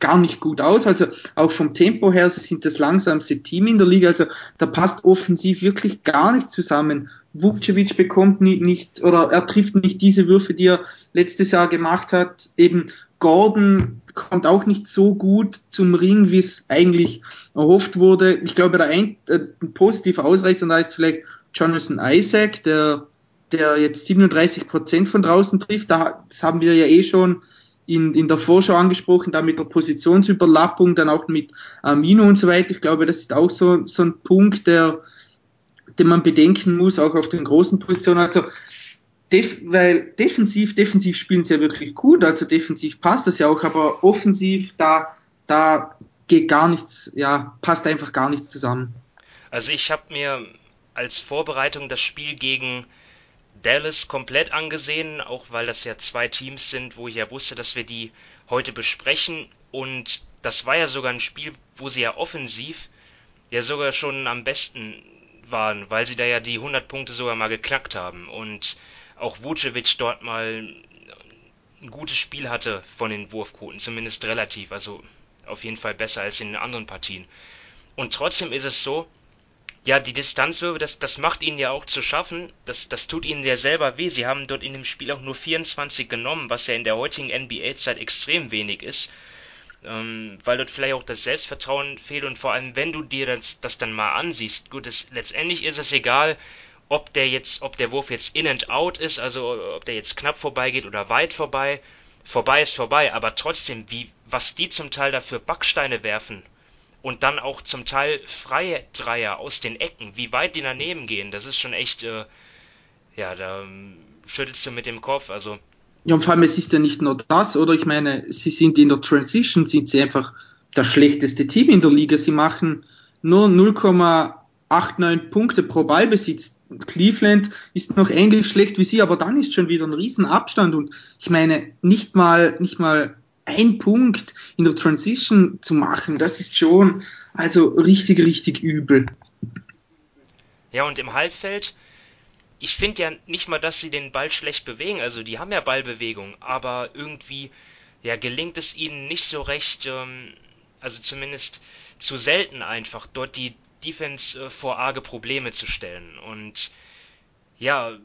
gar nicht gut aus. Also auch vom Tempo her, sie sind das langsamste Team in der Liga. Also da passt offensiv wirklich gar nicht zusammen. Vukcevic bekommt nicht, nicht oder er trifft nicht diese Würfe, die er letztes Jahr gemacht hat. Eben Gordon kommt auch nicht so gut zum Ring, wie es eigentlich erhofft wurde. Ich glaube, der ein, äh, ein positiver Ausreißer da ist vielleicht Jonathan Isaac, der, der jetzt 37 Prozent von draußen trifft. Da, das haben wir ja eh schon in, in der Vorschau angesprochen, da mit der Positionsüberlappung, dann auch mit Amino und so weiter. Ich glaube, das ist auch so, so ein Punkt, der, den man bedenken muss, auch auf den großen Positionen. Also, def, weil defensiv, defensiv spielen sie ja wirklich gut, also defensiv passt das ja auch, aber offensiv, da, da geht gar nichts, ja, passt einfach gar nichts zusammen. Also ich habe mir als Vorbereitung das Spiel gegen Dallas komplett angesehen, auch weil das ja zwei Teams sind, wo ich ja wusste, dass wir die heute besprechen. Und das war ja sogar ein Spiel, wo sie ja offensiv ja sogar schon am besten waren, weil sie da ja die 100 Punkte sogar mal geknackt haben. Und auch Vucevic dort mal ein gutes Spiel hatte von den Wurfquoten, zumindest relativ. Also auf jeden Fall besser als in den anderen Partien. Und trotzdem ist es so, ja, die Distanzwürfe, das, das macht ihnen ja auch zu schaffen. Das, das tut ihnen ja selber weh. Sie haben dort in dem Spiel auch nur 24 genommen, was ja in der heutigen NBA-Zeit extrem wenig ist. Ähm, weil dort vielleicht auch das Selbstvertrauen fehlt und vor allem, wenn du dir das, das dann mal ansiehst, gut, das, letztendlich ist es egal, ob der jetzt, ob der Wurf jetzt in and out ist, also ob der jetzt knapp vorbeigeht oder weit vorbei. Vorbei ist vorbei, aber trotzdem, wie, was die zum Teil dafür Backsteine werfen und dann auch zum Teil freie Dreier aus den Ecken, wie weit die daneben gehen, das ist schon echt, äh, ja, da ähm, schüttelst du mit dem Kopf, also. Ja, und vor allem, es ist ja nicht nur das, oder ich meine, sie sind in der Transition, sind sie einfach das schlechteste Team in der Liga. Sie machen nur 0,89 Punkte pro Ballbesitz. Cleveland ist noch ähnlich schlecht wie sie, aber dann ist schon wieder ein Riesenabstand und ich meine, nicht mal, nicht mal ein Punkt in der Transition zu machen, das ist schon also richtig, richtig übel. Ja, und im Halbfeld, ich finde ja nicht mal, dass sie den Ball schlecht bewegen. Also die haben ja Ballbewegung, aber irgendwie ja, gelingt es ihnen nicht so recht, ähm, also zumindest zu selten einfach, dort die Defense äh, vor arge Probleme zu stellen. Und ja,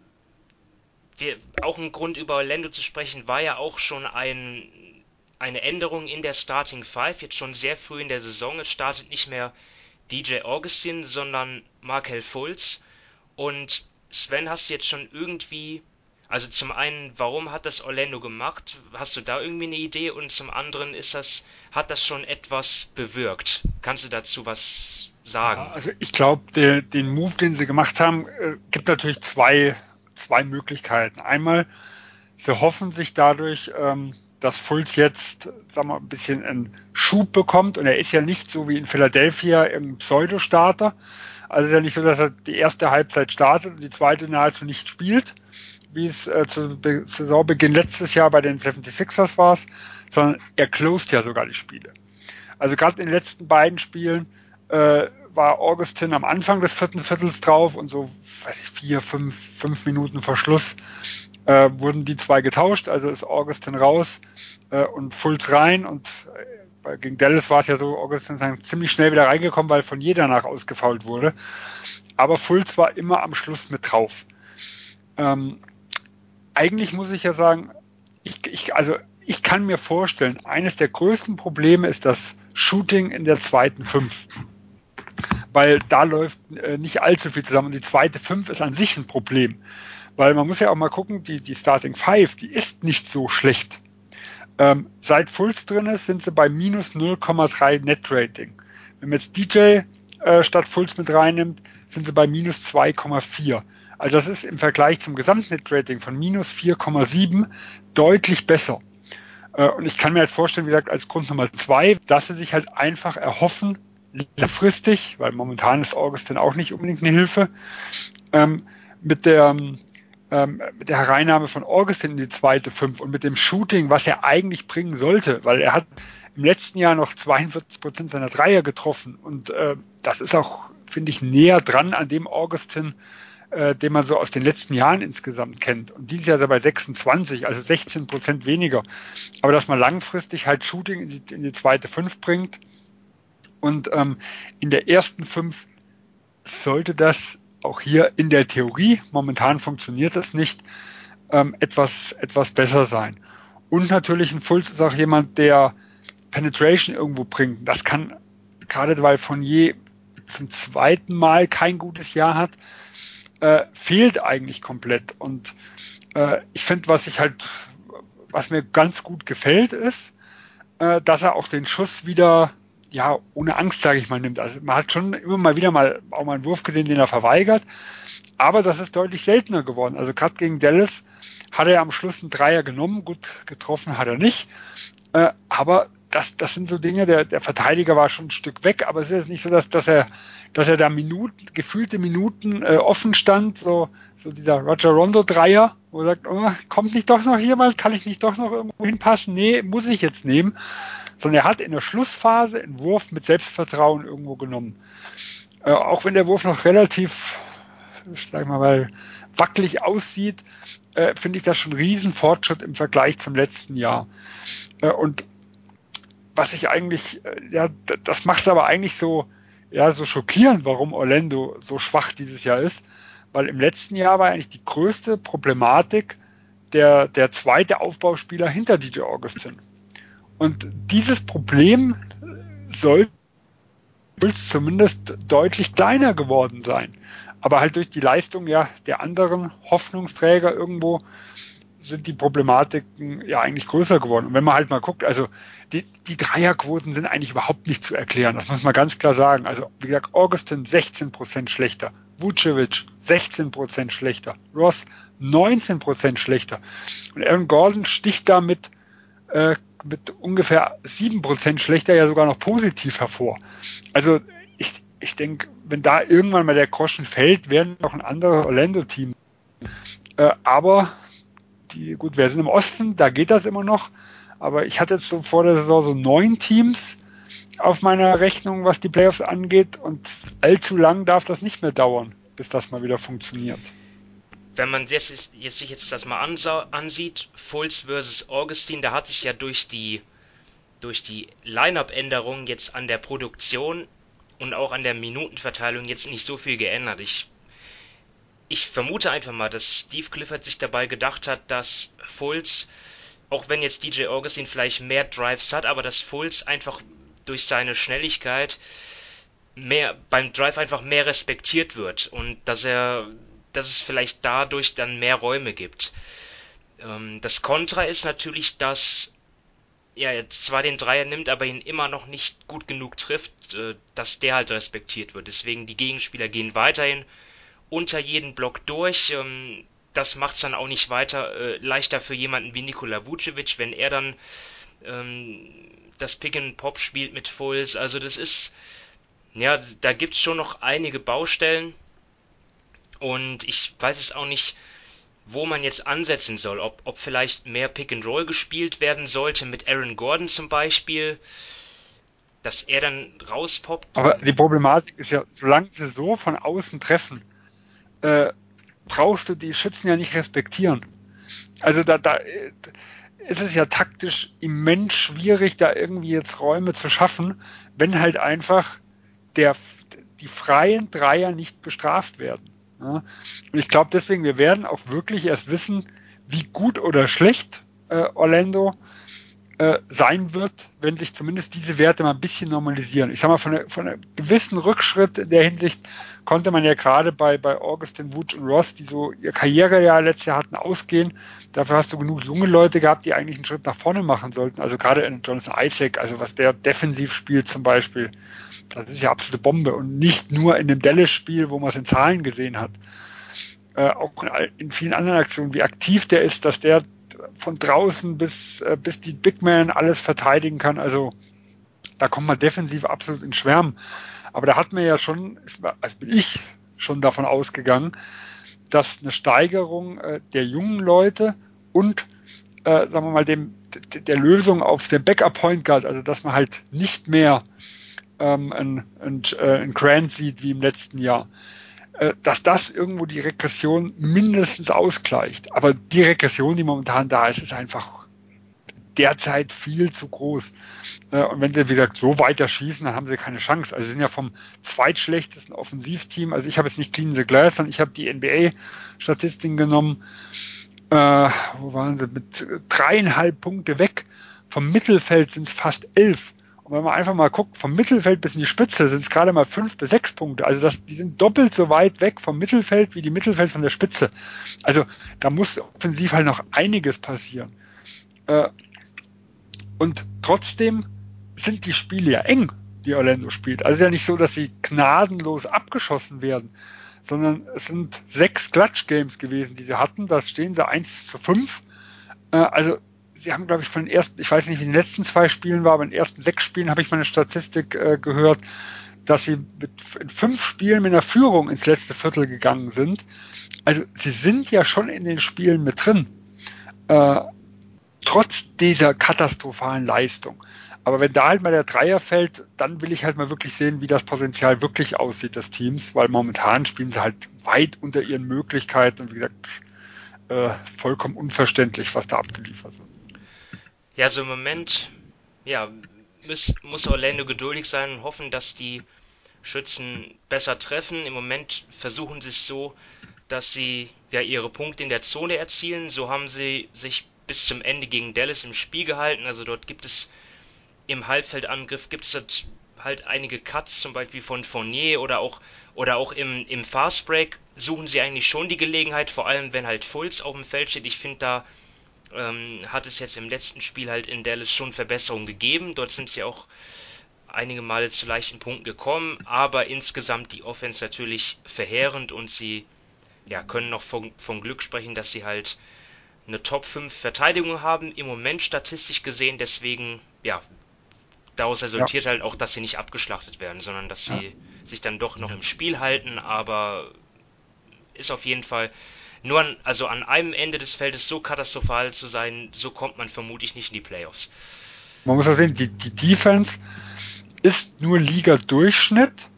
wir, auch ein Grund über Orlando zu sprechen, war ja auch schon ein, eine Änderung in der Starting Five, jetzt schon sehr früh in der Saison. Es startet nicht mehr DJ Augustin, sondern Markel Fultz. Und Sven, hast du jetzt schon irgendwie, also zum einen, warum hat das Orlando gemacht? Hast du da irgendwie eine Idee? Und zum anderen ist das, hat das schon etwas bewirkt? Kannst du dazu was sagen? Ja, also ich glaube, den Move, den sie gemacht haben, äh, gibt natürlich zwei zwei Möglichkeiten. Einmal, sie hoffen sich dadurch, ähm, dass Fulz jetzt, sagen wir, ein bisschen einen Schub bekommt und er ist ja nicht so wie in Philadelphia im Pseudo-Starter. Also ist ja nicht so, dass er die erste Halbzeit startet und die zweite nahezu nicht spielt, wie es äh, zu Be Saisonbeginn letztes Jahr bei den 76ers war, sondern er closed ja sogar die Spiele. Also gerade in den letzten beiden Spielen äh, war Augustin am Anfang des vierten Viertels drauf und so weiß ich, vier, fünf, fünf Minuten vor Schluss äh, wurden die zwei getauscht. Also ist Augustin raus äh, und Fultz rein und äh, gegen Dallas war es ja so, Augustin ist ziemlich schnell wieder reingekommen, weil von jeder nach ausgefault wurde. Aber Fultz war immer am Schluss mit drauf. Ähm, eigentlich muss ich ja sagen, ich, ich, also ich kann mir vorstellen, eines der größten Probleme ist das Shooting in der zweiten Fünf weil da läuft äh, nicht allzu viel zusammen. Und die zweite Fünf ist an sich ein Problem, weil man muss ja auch mal gucken, die, die Starting Five, die ist nicht so schlecht. Ähm, seit Fulls drin ist, sind sie bei minus 0,3 Net Rating. Wenn man jetzt DJ äh, statt Fulls mit reinnimmt, sind sie bei minus 2,4. Also das ist im Vergleich zum Gesamtnet-Rating von minus 4,7 deutlich besser. Äh, und ich kann mir halt vorstellen, wie gesagt, als Grund Nummer zwei, dass sie sich halt einfach erhoffen, langfristig, weil momentan ist Augustin auch nicht unbedingt eine Hilfe, ähm, mit der ähm, mit der Hereinnahme von Augustin in die zweite Fünf und mit dem Shooting, was er eigentlich bringen sollte, weil er hat im letzten Jahr noch 42 Prozent seiner Dreier getroffen und äh, das ist auch, finde ich, näher dran an dem Augustin, äh, den man so aus den letzten Jahren insgesamt kennt. Und dieses Jahr ist er bei 26, also 16 Prozent weniger. Aber dass man langfristig halt Shooting in die, in die zweite Fünf bringt, und ähm, in der ersten fünf sollte das auch hier in der Theorie, momentan funktioniert das nicht, ähm, etwas, etwas besser sein. Und natürlich ein Fulz ist auch jemand, der Penetration irgendwo bringt. Das kann, gerade weil je zum zweiten Mal kein gutes Jahr hat, äh, fehlt eigentlich komplett. Und äh, ich finde, was ich halt, was mir ganz gut gefällt, ist, äh, dass er auch den Schuss wieder ja, ohne Angst, sage ich mal, nimmt. Also man hat schon immer mal wieder mal auch mal einen Wurf gesehen, den er verweigert, aber das ist deutlich seltener geworden. Also gerade gegen Dallas hat er am Schluss einen Dreier genommen, gut getroffen hat er nicht, äh, aber das, das sind so Dinge, der, der Verteidiger war schon ein Stück weg, aber es ist nicht so, dass, dass er, dass er da Minuten, gefühlte Minuten äh, offen stand, so, so dieser Roger Rondo Dreier, wo er sagt, oh, kommt nicht doch noch jemand, kann ich nicht doch noch irgendwo hinpassen? Nee, muss ich jetzt nehmen sondern er hat in der Schlussphase einen Wurf mit Selbstvertrauen irgendwo genommen. Äh, auch wenn der Wurf noch relativ, sag ich mal, wackelig aussieht, äh, finde ich das schon ein Riesenfortschritt im Vergleich zum letzten Jahr. Äh, und was ich eigentlich, äh, ja, das macht aber eigentlich so, ja, so schockierend, warum Orlando so schwach dieses Jahr ist, weil im letzten Jahr war eigentlich die größte Problematik der, der zweite Aufbauspieler hinter DJ Augustin. Und dieses Problem soll zumindest deutlich kleiner geworden sein. Aber halt durch die Leistung ja der anderen Hoffnungsträger irgendwo sind die Problematiken ja eigentlich größer geworden. Und wenn man halt mal guckt, also die, die Dreierquoten sind eigentlich überhaupt nicht zu erklären. Das muss man ganz klar sagen. Also wie gesagt, Augustin 16 Prozent schlechter, Vucevic 16 Prozent schlechter, Ross 19 Prozent schlechter. Und Aaron Gordon sticht damit äh, mit ungefähr sieben Prozent schlechter ja sogar noch positiv hervor. Also ich, ich denke, wenn da irgendwann mal der Groschen fällt, werden noch ein anderes Orlando-Team. Äh, aber die, gut, wir sind im Osten, da geht das immer noch. Aber ich hatte jetzt so vor der Saison so neun Teams auf meiner Rechnung, was die Playoffs angeht. Und allzu lang darf das nicht mehr dauern, bis das mal wieder funktioniert wenn man jetzt, jetzt, sich jetzt das mal ansieht, Fultz versus Augustin, da hat sich ja durch die, durch die Line-Up-Änderung jetzt an der Produktion und auch an der Minutenverteilung jetzt nicht so viel geändert. Ich, ich vermute einfach mal, dass Steve Clifford sich dabei gedacht hat, dass Fultz, auch wenn jetzt DJ Augustin vielleicht mehr Drives hat, aber dass Fultz einfach durch seine Schnelligkeit mehr beim Drive einfach mehr respektiert wird und dass er, dass es vielleicht dadurch dann mehr Räume gibt. Ähm, das Kontra ist natürlich, dass er jetzt zwar den Dreier nimmt, aber ihn immer noch nicht gut genug trifft, äh, dass der halt respektiert wird. Deswegen die Gegenspieler gehen weiterhin unter jeden Block durch. Ähm, das macht es dann auch nicht weiter äh, leichter für jemanden wie Nikola Vucevic, wenn er dann ähm, das Pick and Pop spielt mit Fulls. Also das ist, ja, da gibt es schon noch einige Baustellen. Und ich weiß es auch nicht, wo man jetzt ansetzen soll. Ob, ob vielleicht mehr Pick and Roll gespielt werden sollte mit Aaron Gordon zum Beispiel, dass er dann rauspoppt. Aber die Problematik ist ja, solange sie so von außen treffen, äh, brauchst du die Schützen ja nicht respektieren. Also da, da ist es ja taktisch immens schwierig, da irgendwie jetzt Räume zu schaffen, wenn halt einfach der, die freien Dreier nicht bestraft werden. Ja. Und ich glaube deswegen, wir werden auch wirklich erst wissen, wie gut oder schlecht äh, Orlando äh, sein wird, wenn sich zumindest diese Werte mal ein bisschen normalisieren. Ich sag mal, von, von einem gewissen Rückschritt in der Hinsicht konnte man ja gerade bei, bei Augustin Woods und Ross, die so ihr Karrierejahr letztes Jahr hatten, ausgehen. Dafür hast du genug junge Leute gehabt, die eigentlich einen Schritt nach vorne machen sollten. Also gerade in Jonathan Isaac, also was der defensiv spielt zum Beispiel, das ist ja absolute Bombe und nicht nur in dem Dallas-Spiel, wo man es in Zahlen gesehen hat. Äh, auch in, in, vielen anderen Aktionen, wie aktiv der ist, dass der von draußen bis, äh, bis die Big Man alles verteidigen kann. Also da kommt man defensiv absolut in Schwärmen. Aber da hat man ja schon, also bin ich schon davon ausgegangen, dass eine Steigerung äh, der jungen Leute und äh, sagen wir mal dem der Lösung auf der Backup Point Guard, also dass man halt nicht mehr ähm, ein, ein, äh, ein Grant sieht wie im letzten Jahr, äh, dass das irgendwo die Regression mindestens ausgleicht. Aber die Regression, die momentan da ist, ist einfach derzeit viel zu groß. Äh, und wenn sie, wie gesagt, so weiter schießen, dann haben sie keine Chance. Also sie sind ja vom zweitschlechtesten Offensivteam. Also ich habe jetzt nicht Clean the Glass, sondern ich habe die NBA-Statistiken genommen. Äh, wo waren sie? Mit dreieinhalb Punkte weg. Vom Mittelfeld sind es fast elf. Und wenn man einfach mal guckt, vom Mittelfeld bis in die Spitze sind es gerade mal fünf bis sechs Punkte. Also das, die sind doppelt so weit weg vom Mittelfeld wie die Mittelfeld von der Spitze. Also da muss offensiv halt noch einiges passieren. Äh, und trotzdem sind die Spiele ja eng, die Orlando spielt. Also ja nicht so, dass sie gnadenlos abgeschossen werden, sondern es sind sechs Clutch Games gewesen, die sie hatten. Da stehen sie eins zu fünf. Äh, also sie haben, glaube ich, von den ersten, ich weiß nicht, wie in den letzten zwei Spielen war, aber in den ersten sechs Spielen habe ich mal eine Statistik äh, gehört, dass sie mit, in fünf Spielen mit einer Führung ins letzte Viertel gegangen sind. Also sie sind ja schon in den Spielen mit drin, äh, trotz dieser katastrophalen Leistung. Aber wenn da halt mal der Dreier fällt, dann will ich halt mal wirklich sehen, wie das Potenzial wirklich aussieht des Teams, weil momentan spielen sie halt weit unter ihren Möglichkeiten und wie gesagt, äh, vollkommen unverständlich, was da abgeliefert wird. Ja, so im Moment, ja, muss, muss Orlando geduldig sein und hoffen, dass die Schützen besser treffen. Im Moment versuchen sie es so, dass sie ja ihre Punkte in der Zone erzielen. So haben sie sich bis zum Ende gegen Dallas im Spiel gehalten. Also dort gibt es im Halbfeldangriff gibt es halt einige Cuts, zum Beispiel von Fournier oder auch oder auch im, im Fastbreak suchen sie eigentlich schon die Gelegenheit, vor allem wenn halt Fulls auf dem Feld steht. Ich finde da ähm, hat es jetzt im letzten Spiel halt in Dallas schon Verbesserungen gegeben. Dort sind sie auch einige Male zu leichten Punkten gekommen, aber insgesamt die Offense natürlich verheerend und sie ja, können noch von, von Glück sprechen, dass sie halt eine Top 5 Verteidigung haben, im Moment statistisch gesehen, deswegen, ja, daraus resultiert ja. halt auch, dass sie nicht abgeschlachtet werden, sondern dass sie ja. sich dann doch noch im Spiel halten, aber ist auf jeden Fall nur an, also an einem Ende des Feldes so katastrophal zu sein, so kommt man vermutlich nicht in die Playoffs. Man muss ja sehen, die, die Defense ist nur Liga-Durchschnitt,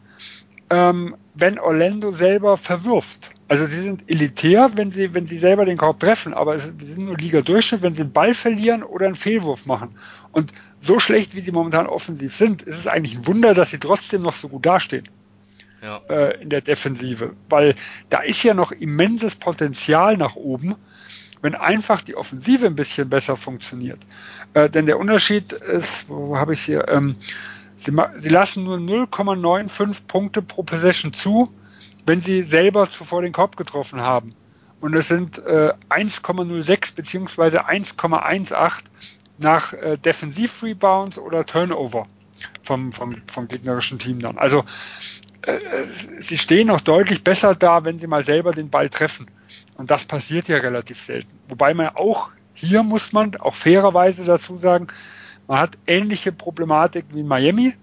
ähm, wenn Orlando selber verwirft. Also sie sind elitär, wenn sie, wenn sie selber den Korb treffen, aber sie sind nur Liga-Durchschnitt, wenn sie einen Ball verlieren oder einen Fehlwurf machen. Und so schlecht, wie sie momentan offensiv sind, ist es eigentlich ein Wunder, dass sie trotzdem noch so gut dastehen. Ja. Äh, in der Defensive. Weil da ist ja noch immenses Potenzial nach oben, wenn einfach die Offensive ein bisschen besser funktioniert. Äh, denn der Unterschied ist, wo habe ich hier? Ähm, sie, sie lassen nur 0,95 Punkte pro Possession zu, wenn sie selber zuvor den Korb getroffen haben. Und es sind äh, 1,06 beziehungsweise 1,18 nach äh, Defensiv-Rebounds oder Turnover vom, vom, vom gegnerischen Team dann. Also äh, äh, sie stehen noch deutlich besser da, wenn sie mal selber den Ball treffen. Und das passiert ja relativ selten. Wobei man auch hier muss man auch fairerweise dazu sagen, man hat ähnliche Problematik wie in Miami.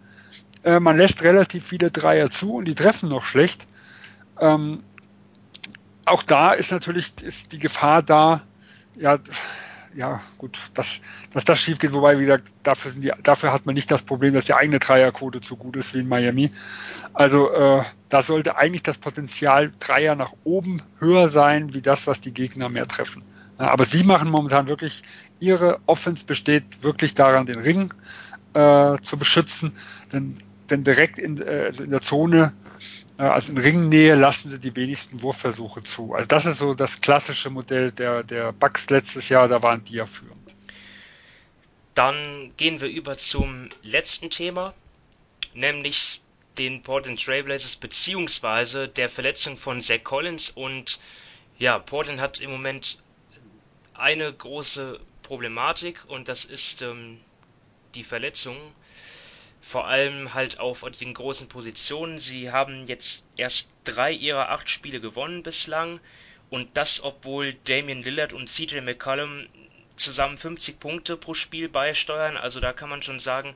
Äh, man lässt relativ viele Dreier zu und die treffen noch schlecht. Ähm, auch da ist natürlich ist die Gefahr da, ja, ja, gut, dass, dass das schief geht, wobei, wie gesagt, dafür, sind die, dafür hat man nicht das Problem, dass die eigene Dreierquote zu gut ist wie in Miami. Also äh, da sollte eigentlich das Potenzial Dreier nach oben höher sein, wie das, was die Gegner mehr treffen. Ja, aber sie machen momentan wirklich, ihre Offense besteht wirklich daran, den Ring äh, zu beschützen, denn, denn direkt in, äh, also in der Zone also in Ringnähe lassen sie die wenigsten Wurfversuche zu. Also das ist so das klassische Modell der, der Bucks letztes Jahr, da waren die ja führend. Dann gehen wir über zum letzten Thema, nämlich den Portland Trailblazers beziehungsweise der Verletzung von Zach Collins und ja, Portland hat im Moment eine große Problematik und das ist ähm, die Verletzung vor allem halt auf den großen Positionen. Sie haben jetzt erst drei ihrer acht Spiele gewonnen bislang und das, obwohl Damian Lillard und CJ McCollum zusammen 50 Punkte pro Spiel beisteuern. Also da kann man schon sagen,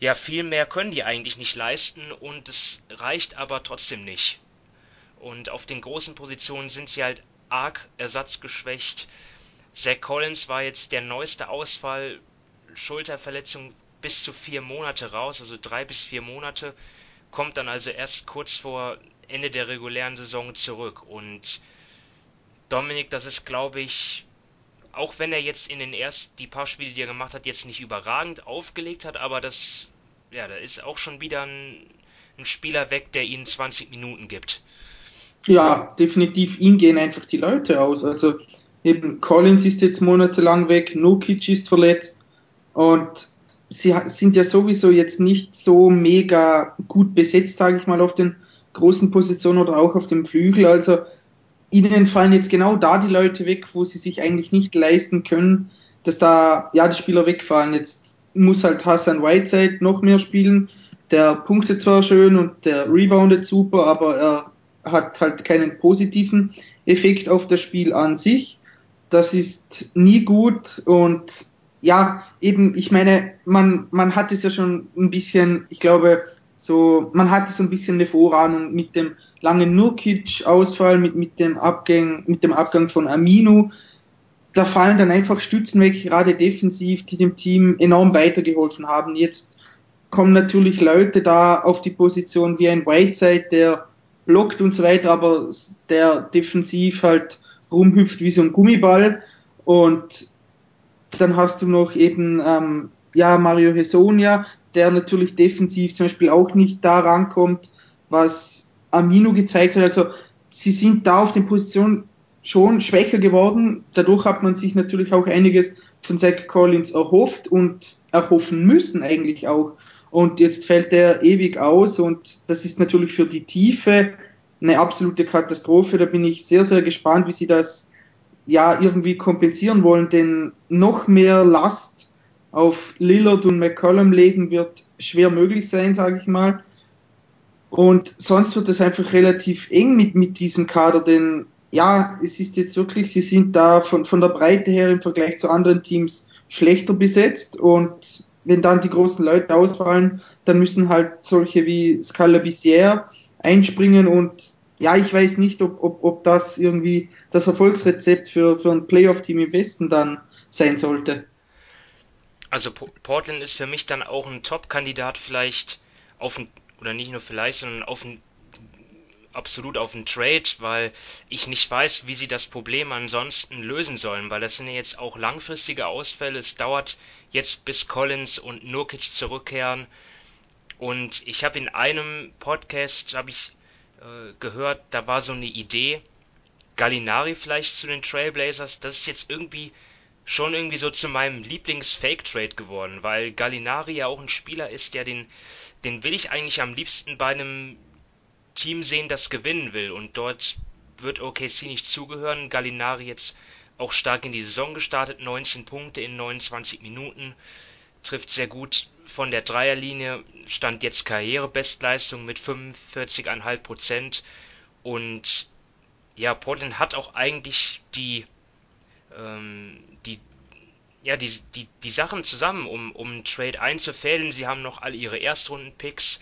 ja, viel mehr können die eigentlich nicht leisten und es reicht aber trotzdem nicht. Und auf den großen Positionen sind sie halt arg ersatzgeschwächt. Zach Collins war jetzt der neueste Ausfall, Schulterverletzung bis zu vier Monate raus, also drei bis vier Monate, kommt dann also erst kurz vor Ende der regulären Saison zurück. Und Dominik, das ist, glaube ich, auch wenn er jetzt in den ersten, die paar Spiele, die er gemacht hat, jetzt nicht überragend aufgelegt hat, aber das, ja, da ist auch schon wieder ein, ein Spieler weg, der ihnen 20 Minuten gibt. Ja, definitiv, ihm gehen einfach die Leute aus. Also eben Collins ist jetzt monatelang weg, Nukic ist verletzt und sie sind ja sowieso jetzt nicht so mega gut besetzt, sage ich mal, auf den großen Positionen oder auch auf dem Flügel. Also ihnen fallen jetzt genau da die Leute weg, wo sie sich eigentlich nicht leisten können, dass da ja die Spieler wegfallen. Jetzt muss halt Hassan Whiteside noch mehr spielen. Der punktet zwar schön und der reboundet super, aber er hat halt keinen positiven Effekt auf das Spiel an sich. Das ist nie gut und ja, eben, ich meine, man, man hat es ja schon ein bisschen, ich glaube, so, man hatte so ein bisschen eine Vorahnung mit dem langen Nurkic-Ausfall, mit, mit dem Abgang, mit dem Abgang von Aminu. Da fallen dann einfach Stützen weg, gerade defensiv, die dem Team enorm weitergeholfen haben. Jetzt kommen natürlich Leute da auf die Position wie ein Whiteside, der blockt und so weiter, aber der defensiv halt rumhüpft wie so ein Gummiball. Und dann hast du noch eben ähm, ja Mario Hesonia, der natürlich defensiv zum Beispiel auch nicht da rankommt, was Amino gezeigt hat. Also sie sind da auf den Positionen schon schwächer geworden. Dadurch hat man sich natürlich auch einiges von Zach Collins erhofft und erhoffen müssen eigentlich auch. Und jetzt fällt der ewig aus und das ist natürlich für die Tiefe eine absolute Katastrophe. Da bin ich sehr, sehr gespannt, wie sie das ja irgendwie kompensieren wollen, denn noch mehr Last auf Lillard und McCollum legen wird schwer möglich sein, sage ich mal. Und sonst wird es einfach relativ eng mit, mit diesem Kader, denn ja, es ist jetzt wirklich, sie sind da von, von der Breite her im Vergleich zu anderen Teams schlechter besetzt und wenn dann die großen Leute ausfallen, dann müssen halt solche wie Scala Bissier einspringen und ja, ich weiß nicht, ob, ob, ob das irgendwie das Erfolgsrezept für, für ein Playoff-Team im Westen dann sein sollte. Also Portland ist für mich dann auch ein Top-Kandidat vielleicht auf ein, oder nicht nur vielleicht, sondern auf ein absolut auf einen Trade, weil ich nicht weiß, wie sie das Problem ansonsten lösen sollen, weil das sind ja jetzt auch langfristige Ausfälle. Es dauert jetzt bis Collins und Nurkic zurückkehren. Und ich habe in einem Podcast, habe ich äh, gehört, da war so eine Idee, Gallinari vielleicht zu den Trailblazers. Das ist jetzt irgendwie schon irgendwie so zu meinem Lieblings-Fake-Trade geworden, weil Gallinari ja auch ein Spieler ist, der den, den will ich eigentlich am liebsten bei einem Team sehen, das gewinnen will. Und dort wird OKC nicht zugehören. Gallinari jetzt auch stark in die Saison gestartet, 19 Punkte in 29 Minuten, trifft sehr gut von der Dreierlinie, stand jetzt Karrierebestleistung mit 45,5 Prozent und ja, Portland hat auch eigentlich die ähm, die ja, die, die, die Sachen zusammen, um, um einen Trade einzufällen. Sie haben noch all ihre Erstrunden-Picks.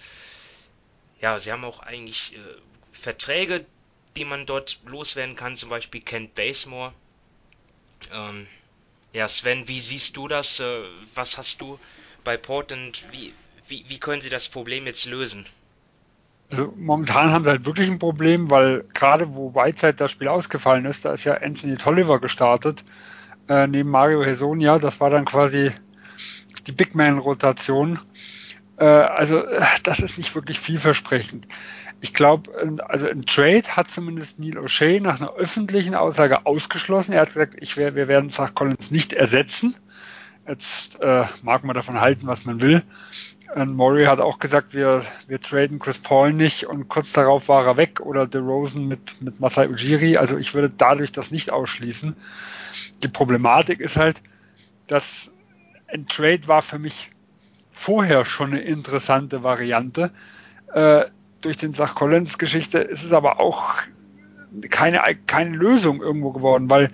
Ja, sie haben auch eigentlich äh, Verträge, die man dort loswerden kann, zum Beispiel Kent Basemore. Ähm, ja, Sven, wie siehst du das? Äh, was hast du bei Portland? Wie, wie, wie können sie das Problem jetzt lösen? Also momentan haben sie halt wirklich ein Problem, weil gerade wo Whiteside das Spiel ausgefallen ist, da ist ja Anthony Tolliver gestartet, äh, neben Mario Hesonia, das war dann quasi die Big Man-Rotation. Äh, also das ist nicht wirklich vielversprechend. Ich glaube, also ein Trade hat zumindest Neil O'Shea nach einer öffentlichen Aussage ausgeschlossen. Er hat gesagt, ich wär, wir werden Zach Collins nicht ersetzen. Jetzt äh, mag man davon halten, was man will. Und Murray hat auch gesagt, wir, wir traden Chris Paul nicht und kurz darauf war er weg oder DeRozan mit, mit Masai Ujiri. Also ich würde dadurch das nicht ausschließen. Die Problematik ist halt, dass ein Trade war für mich vorher schon eine interessante Variante. Äh, durch den Sach Collins Geschichte ist es aber auch keine, keine Lösung irgendwo geworden, weil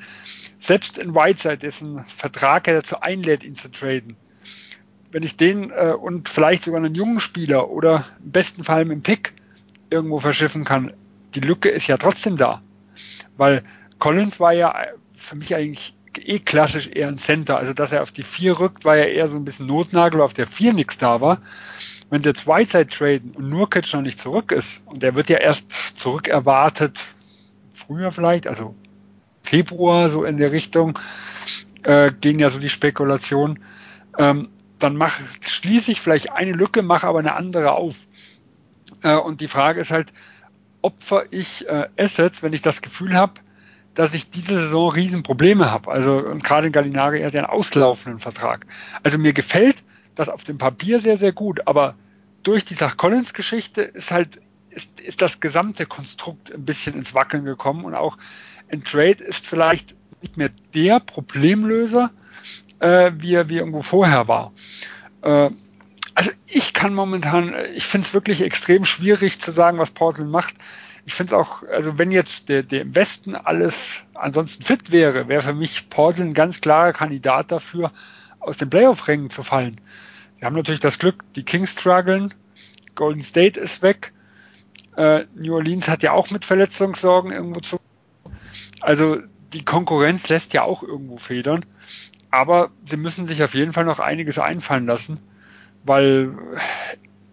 selbst in Whiteside, dessen Vertrag er dazu einlädt, ihn zu traden, wenn ich den äh, und vielleicht sogar einen jungen Spieler oder im besten Fall mit dem Pick irgendwo verschiffen kann, die Lücke ist ja trotzdem da. Weil Collins war ja für mich eigentlich eh klassisch eher ein Center. Also dass er auf die vier rückt, war ja eher so ein bisschen Notnagel, weil auf der vier nichts da war. Wenn jetzt Whiteside traden und Nurkic noch nicht zurück ist, und der wird ja erst zurück erwartet, früher vielleicht, also Februar, so in der Richtung, äh, gehen ja so die Spekulationen, ähm, dann mach, schließe ich vielleicht eine Lücke, mache aber eine andere auf. Äh, und die Frage ist halt, opfer ich äh, Assets, wenn ich das Gefühl habe, dass ich diese Saison Riesenprobleme habe. Also und gerade in Gallinari hat ja einen auslaufenden Vertrag. Also mir gefällt das auf dem Papier sehr, sehr gut, aber durch die Sach Collins Geschichte ist halt ist, ist das gesamte Konstrukt ein bisschen ins Wackeln gekommen und auch ein Trade ist vielleicht nicht mehr der Problemlöser, äh, wie, er, wie er irgendwo vorher war. Äh, also ich kann momentan, ich finde es wirklich extrem schwierig zu sagen, was Portland macht. Ich finde es auch, also wenn jetzt der, der im Westen alles ansonsten fit wäre, wäre für mich Portland ein ganz klarer Kandidat dafür, aus den Playoff-Rängen zu fallen. Wir haben natürlich das Glück, die Kings strugglen, Golden State ist weg, äh, New Orleans hat ja auch mit Verletzungssorgen irgendwo zu. Also die Konkurrenz lässt ja auch irgendwo federn. Aber sie müssen sich auf jeden Fall noch einiges einfallen lassen, weil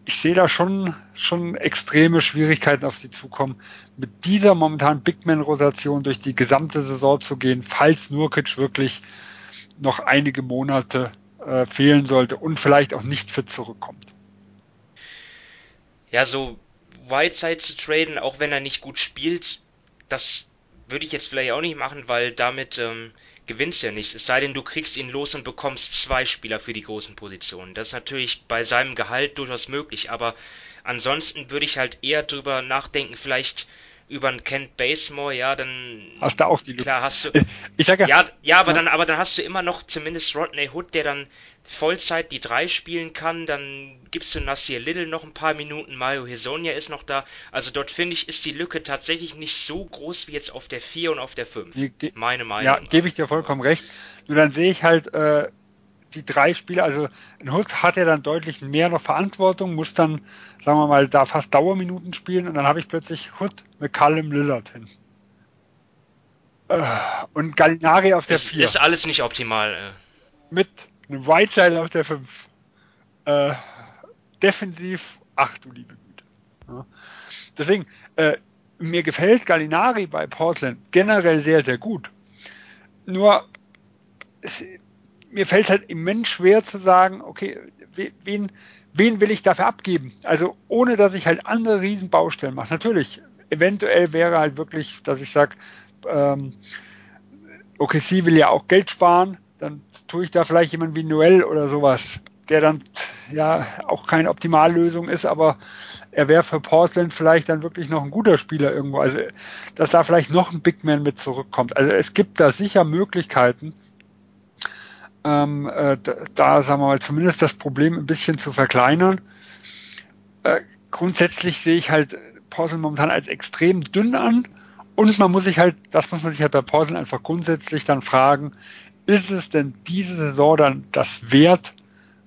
ich sehe da schon, schon extreme Schwierigkeiten auf sie zukommen, mit dieser momentan Big Man-Rotation durch die gesamte Saison zu gehen, falls Nurkic wirklich noch einige Monate äh, fehlen sollte und vielleicht auch nicht fit zurückkommt. Ja, so Whiteside zu traden, auch wenn er nicht gut spielt, das würde ich jetzt vielleicht auch nicht machen, weil damit ähm, gewinnst ja nicht. Es sei denn, du kriegst ihn los und bekommst zwei Spieler für die großen Positionen. Das ist natürlich bei seinem Gehalt durchaus möglich, aber ansonsten würde ich halt eher drüber nachdenken, vielleicht über einen Kent Basemore, ja, dann hast du auch die klar hast du ich sag ja, ja, ja, aber ja. dann aber dann hast du immer noch zumindest Rodney Hood, der dann Vollzeit die drei spielen kann, dann gibst du Nasir Little noch ein paar Minuten, Mario Hesonia ist noch da. Also dort finde ich, ist die Lücke tatsächlich nicht so groß wie jetzt auf der 4 und auf der 5. Meine Meinung. Ja, gebe ich dir vollkommen recht. Nur dann sehe ich halt äh, die drei Spieler, also ein Hood hat ja dann deutlich mehr noch Verantwortung, muss dann, sagen wir mal, da fast Dauerminuten spielen und dann habe ich plötzlich Hood, McCallum, Lillard hin. Äh, und Gallinari auf der 4. Ist alles nicht optimal. Äh. Mit eine Whiteside auf der 5. Äh, defensiv, ach du liebe Güte. Ja. Deswegen, äh, mir gefällt Gallinari bei Portland generell sehr, sehr gut. Nur mir fällt halt immens schwer zu sagen, okay, wen, wen will ich dafür abgeben? Also ohne, dass ich halt andere Riesenbaustellen mache. Natürlich, eventuell wäre halt wirklich, dass ich sage, ähm, OKC will ja auch Geld sparen, dann tue ich da vielleicht jemand wie Noel oder sowas, der dann ja auch keine Optimallösung ist, aber er wäre für Portland vielleicht dann wirklich noch ein guter Spieler irgendwo. Also, dass da vielleicht noch ein Big Man mit zurückkommt. Also es gibt da sicher Möglichkeiten, ähm, äh, da, sagen wir mal, zumindest das Problem ein bisschen zu verkleinern. Äh, grundsätzlich sehe ich halt Portland momentan als extrem dünn an. Und man muss sich halt, das muss man sich halt bei Portland einfach grundsätzlich dann fragen, ist es denn diese Saison dann das wert,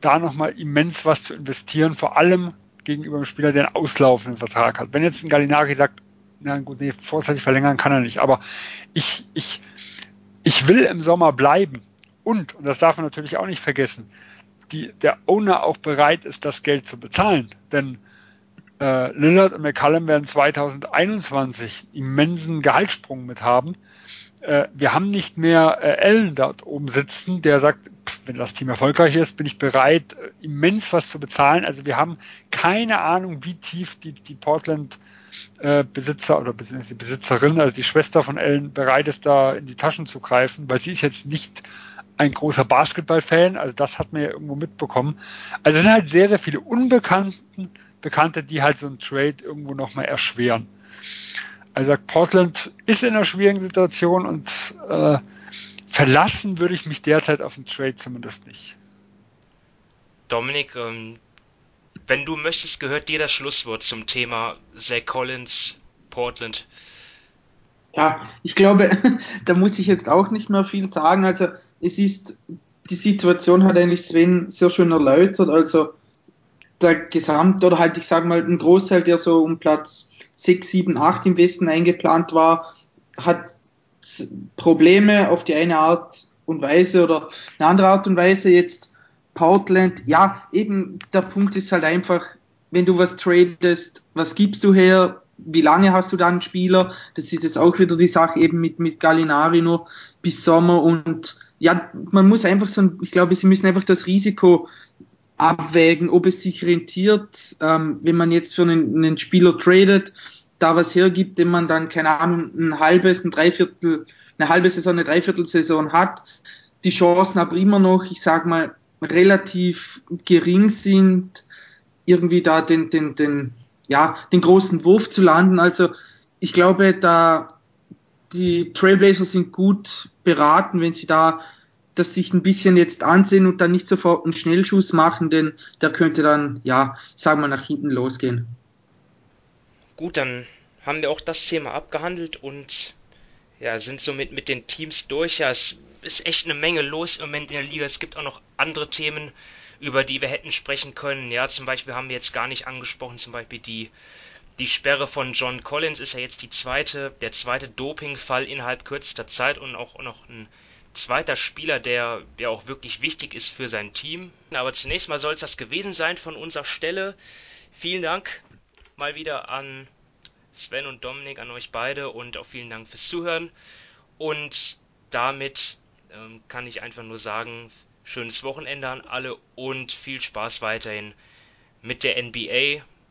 da nochmal immens was zu investieren, vor allem gegenüber einem Spieler, der einen auslaufenden Vertrag hat. Wenn jetzt ein Gallinari sagt, na gut, nee, vorzeitig verlängern kann er nicht, aber ich, ich, ich will im Sommer bleiben und, und das darf man natürlich auch nicht vergessen, die, der Owner auch bereit ist, das Geld zu bezahlen. Denn äh, Lillard und McCallum werden 2021 immensen Gehaltssprung mit haben. Äh, wir haben nicht mehr äh, Allen dort oben sitzen, der sagt, wenn das Team erfolgreich ist, bin ich bereit, äh, immens was zu bezahlen. Also wir haben keine Ahnung, wie tief die, die Portland äh, Besitzer oder die Besitzerin, also die Schwester von Ellen, bereit ist, da in die Taschen zu greifen, weil sie ist jetzt nicht ein großer Basketball-Fan, also das hat man ja irgendwo mitbekommen. Also es sind halt sehr, sehr viele Unbekannten, Bekannte, die halt so ein Trade irgendwo nochmal erschweren. Also Portland ist in einer schwierigen Situation und äh, verlassen würde ich mich derzeit auf den Trade zumindest nicht. Dominik, ähm, wenn du möchtest, gehört dir das Schlusswort zum Thema Zach Collins, Portland. Ja, ich glaube, <laughs> da muss ich jetzt auch nicht mehr viel sagen. Also es ist, die Situation hat eigentlich Sven sehr schön erläutert. Also der Gesamt, oder halt ich sage mal, ein Großteil, der so um Platz 6, 7, 8 im Westen eingeplant war, hat Probleme auf die eine Art und Weise oder eine andere Art und Weise. Jetzt Portland, ja, eben der Punkt ist halt einfach, wenn du was tradest, was gibst du her? Wie lange hast du dann Spieler? Das ist jetzt auch wieder die Sache eben mit, mit Gallinari nur bis Sommer und ja, man muss einfach so, ich glaube, sie müssen einfach das Risiko abwägen, ob es sich rentiert, ähm, wenn man jetzt für einen, einen, Spieler tradet, da was hergibt, den man dann, keine Ahnung, ein halbes, ein Dreiviertel, eine halbe Saison, eine Dreiviertelsaison hat, die Chancen aber immer noch, ich sag mal, relativ gering sind, irgendwie da den, den, den, ja, den großen Wurf zu landen. Also ich glaube, da die Trailblazers sind gut beraten, wenn sie da das sich ein bisschen jetzt ansehen und dann nicht sofort einen Schnellschuss machen, denn der könnte dann, ja, sagen wir mal, nach hinten losgehen. Gut, dann haben wir auch das Thema abgehandelt und ja, sind somit mit den Teams durch. Ja, es ist echt eine Menge los im Moment in der Liga. Es gibt auch noch andere Themen, über die wir hätten sprechen können. Ja, zum Beispiel haben wir jetzt gar nicht angesprochen, zum Beispiel die die Sperre von John Collins ist ja jetzt die zweite, der zweite Dopingfall innerhalb kürzester Zeit und auch noch ein zweiter Spieler, der, der auch wirklich wichtig ist für sein Team. Aber zunächst mal soll es das gewesen sein von unserer Stelle. Vielen Dank mal wieder an Sven und Dominik, an euch beide und auch vielen Dank fürs Zuhören. Und damit ähm, kann ich einfach nur sagen, schönes Wochenende an alle und viel Spaß weiterhin mit der NBA.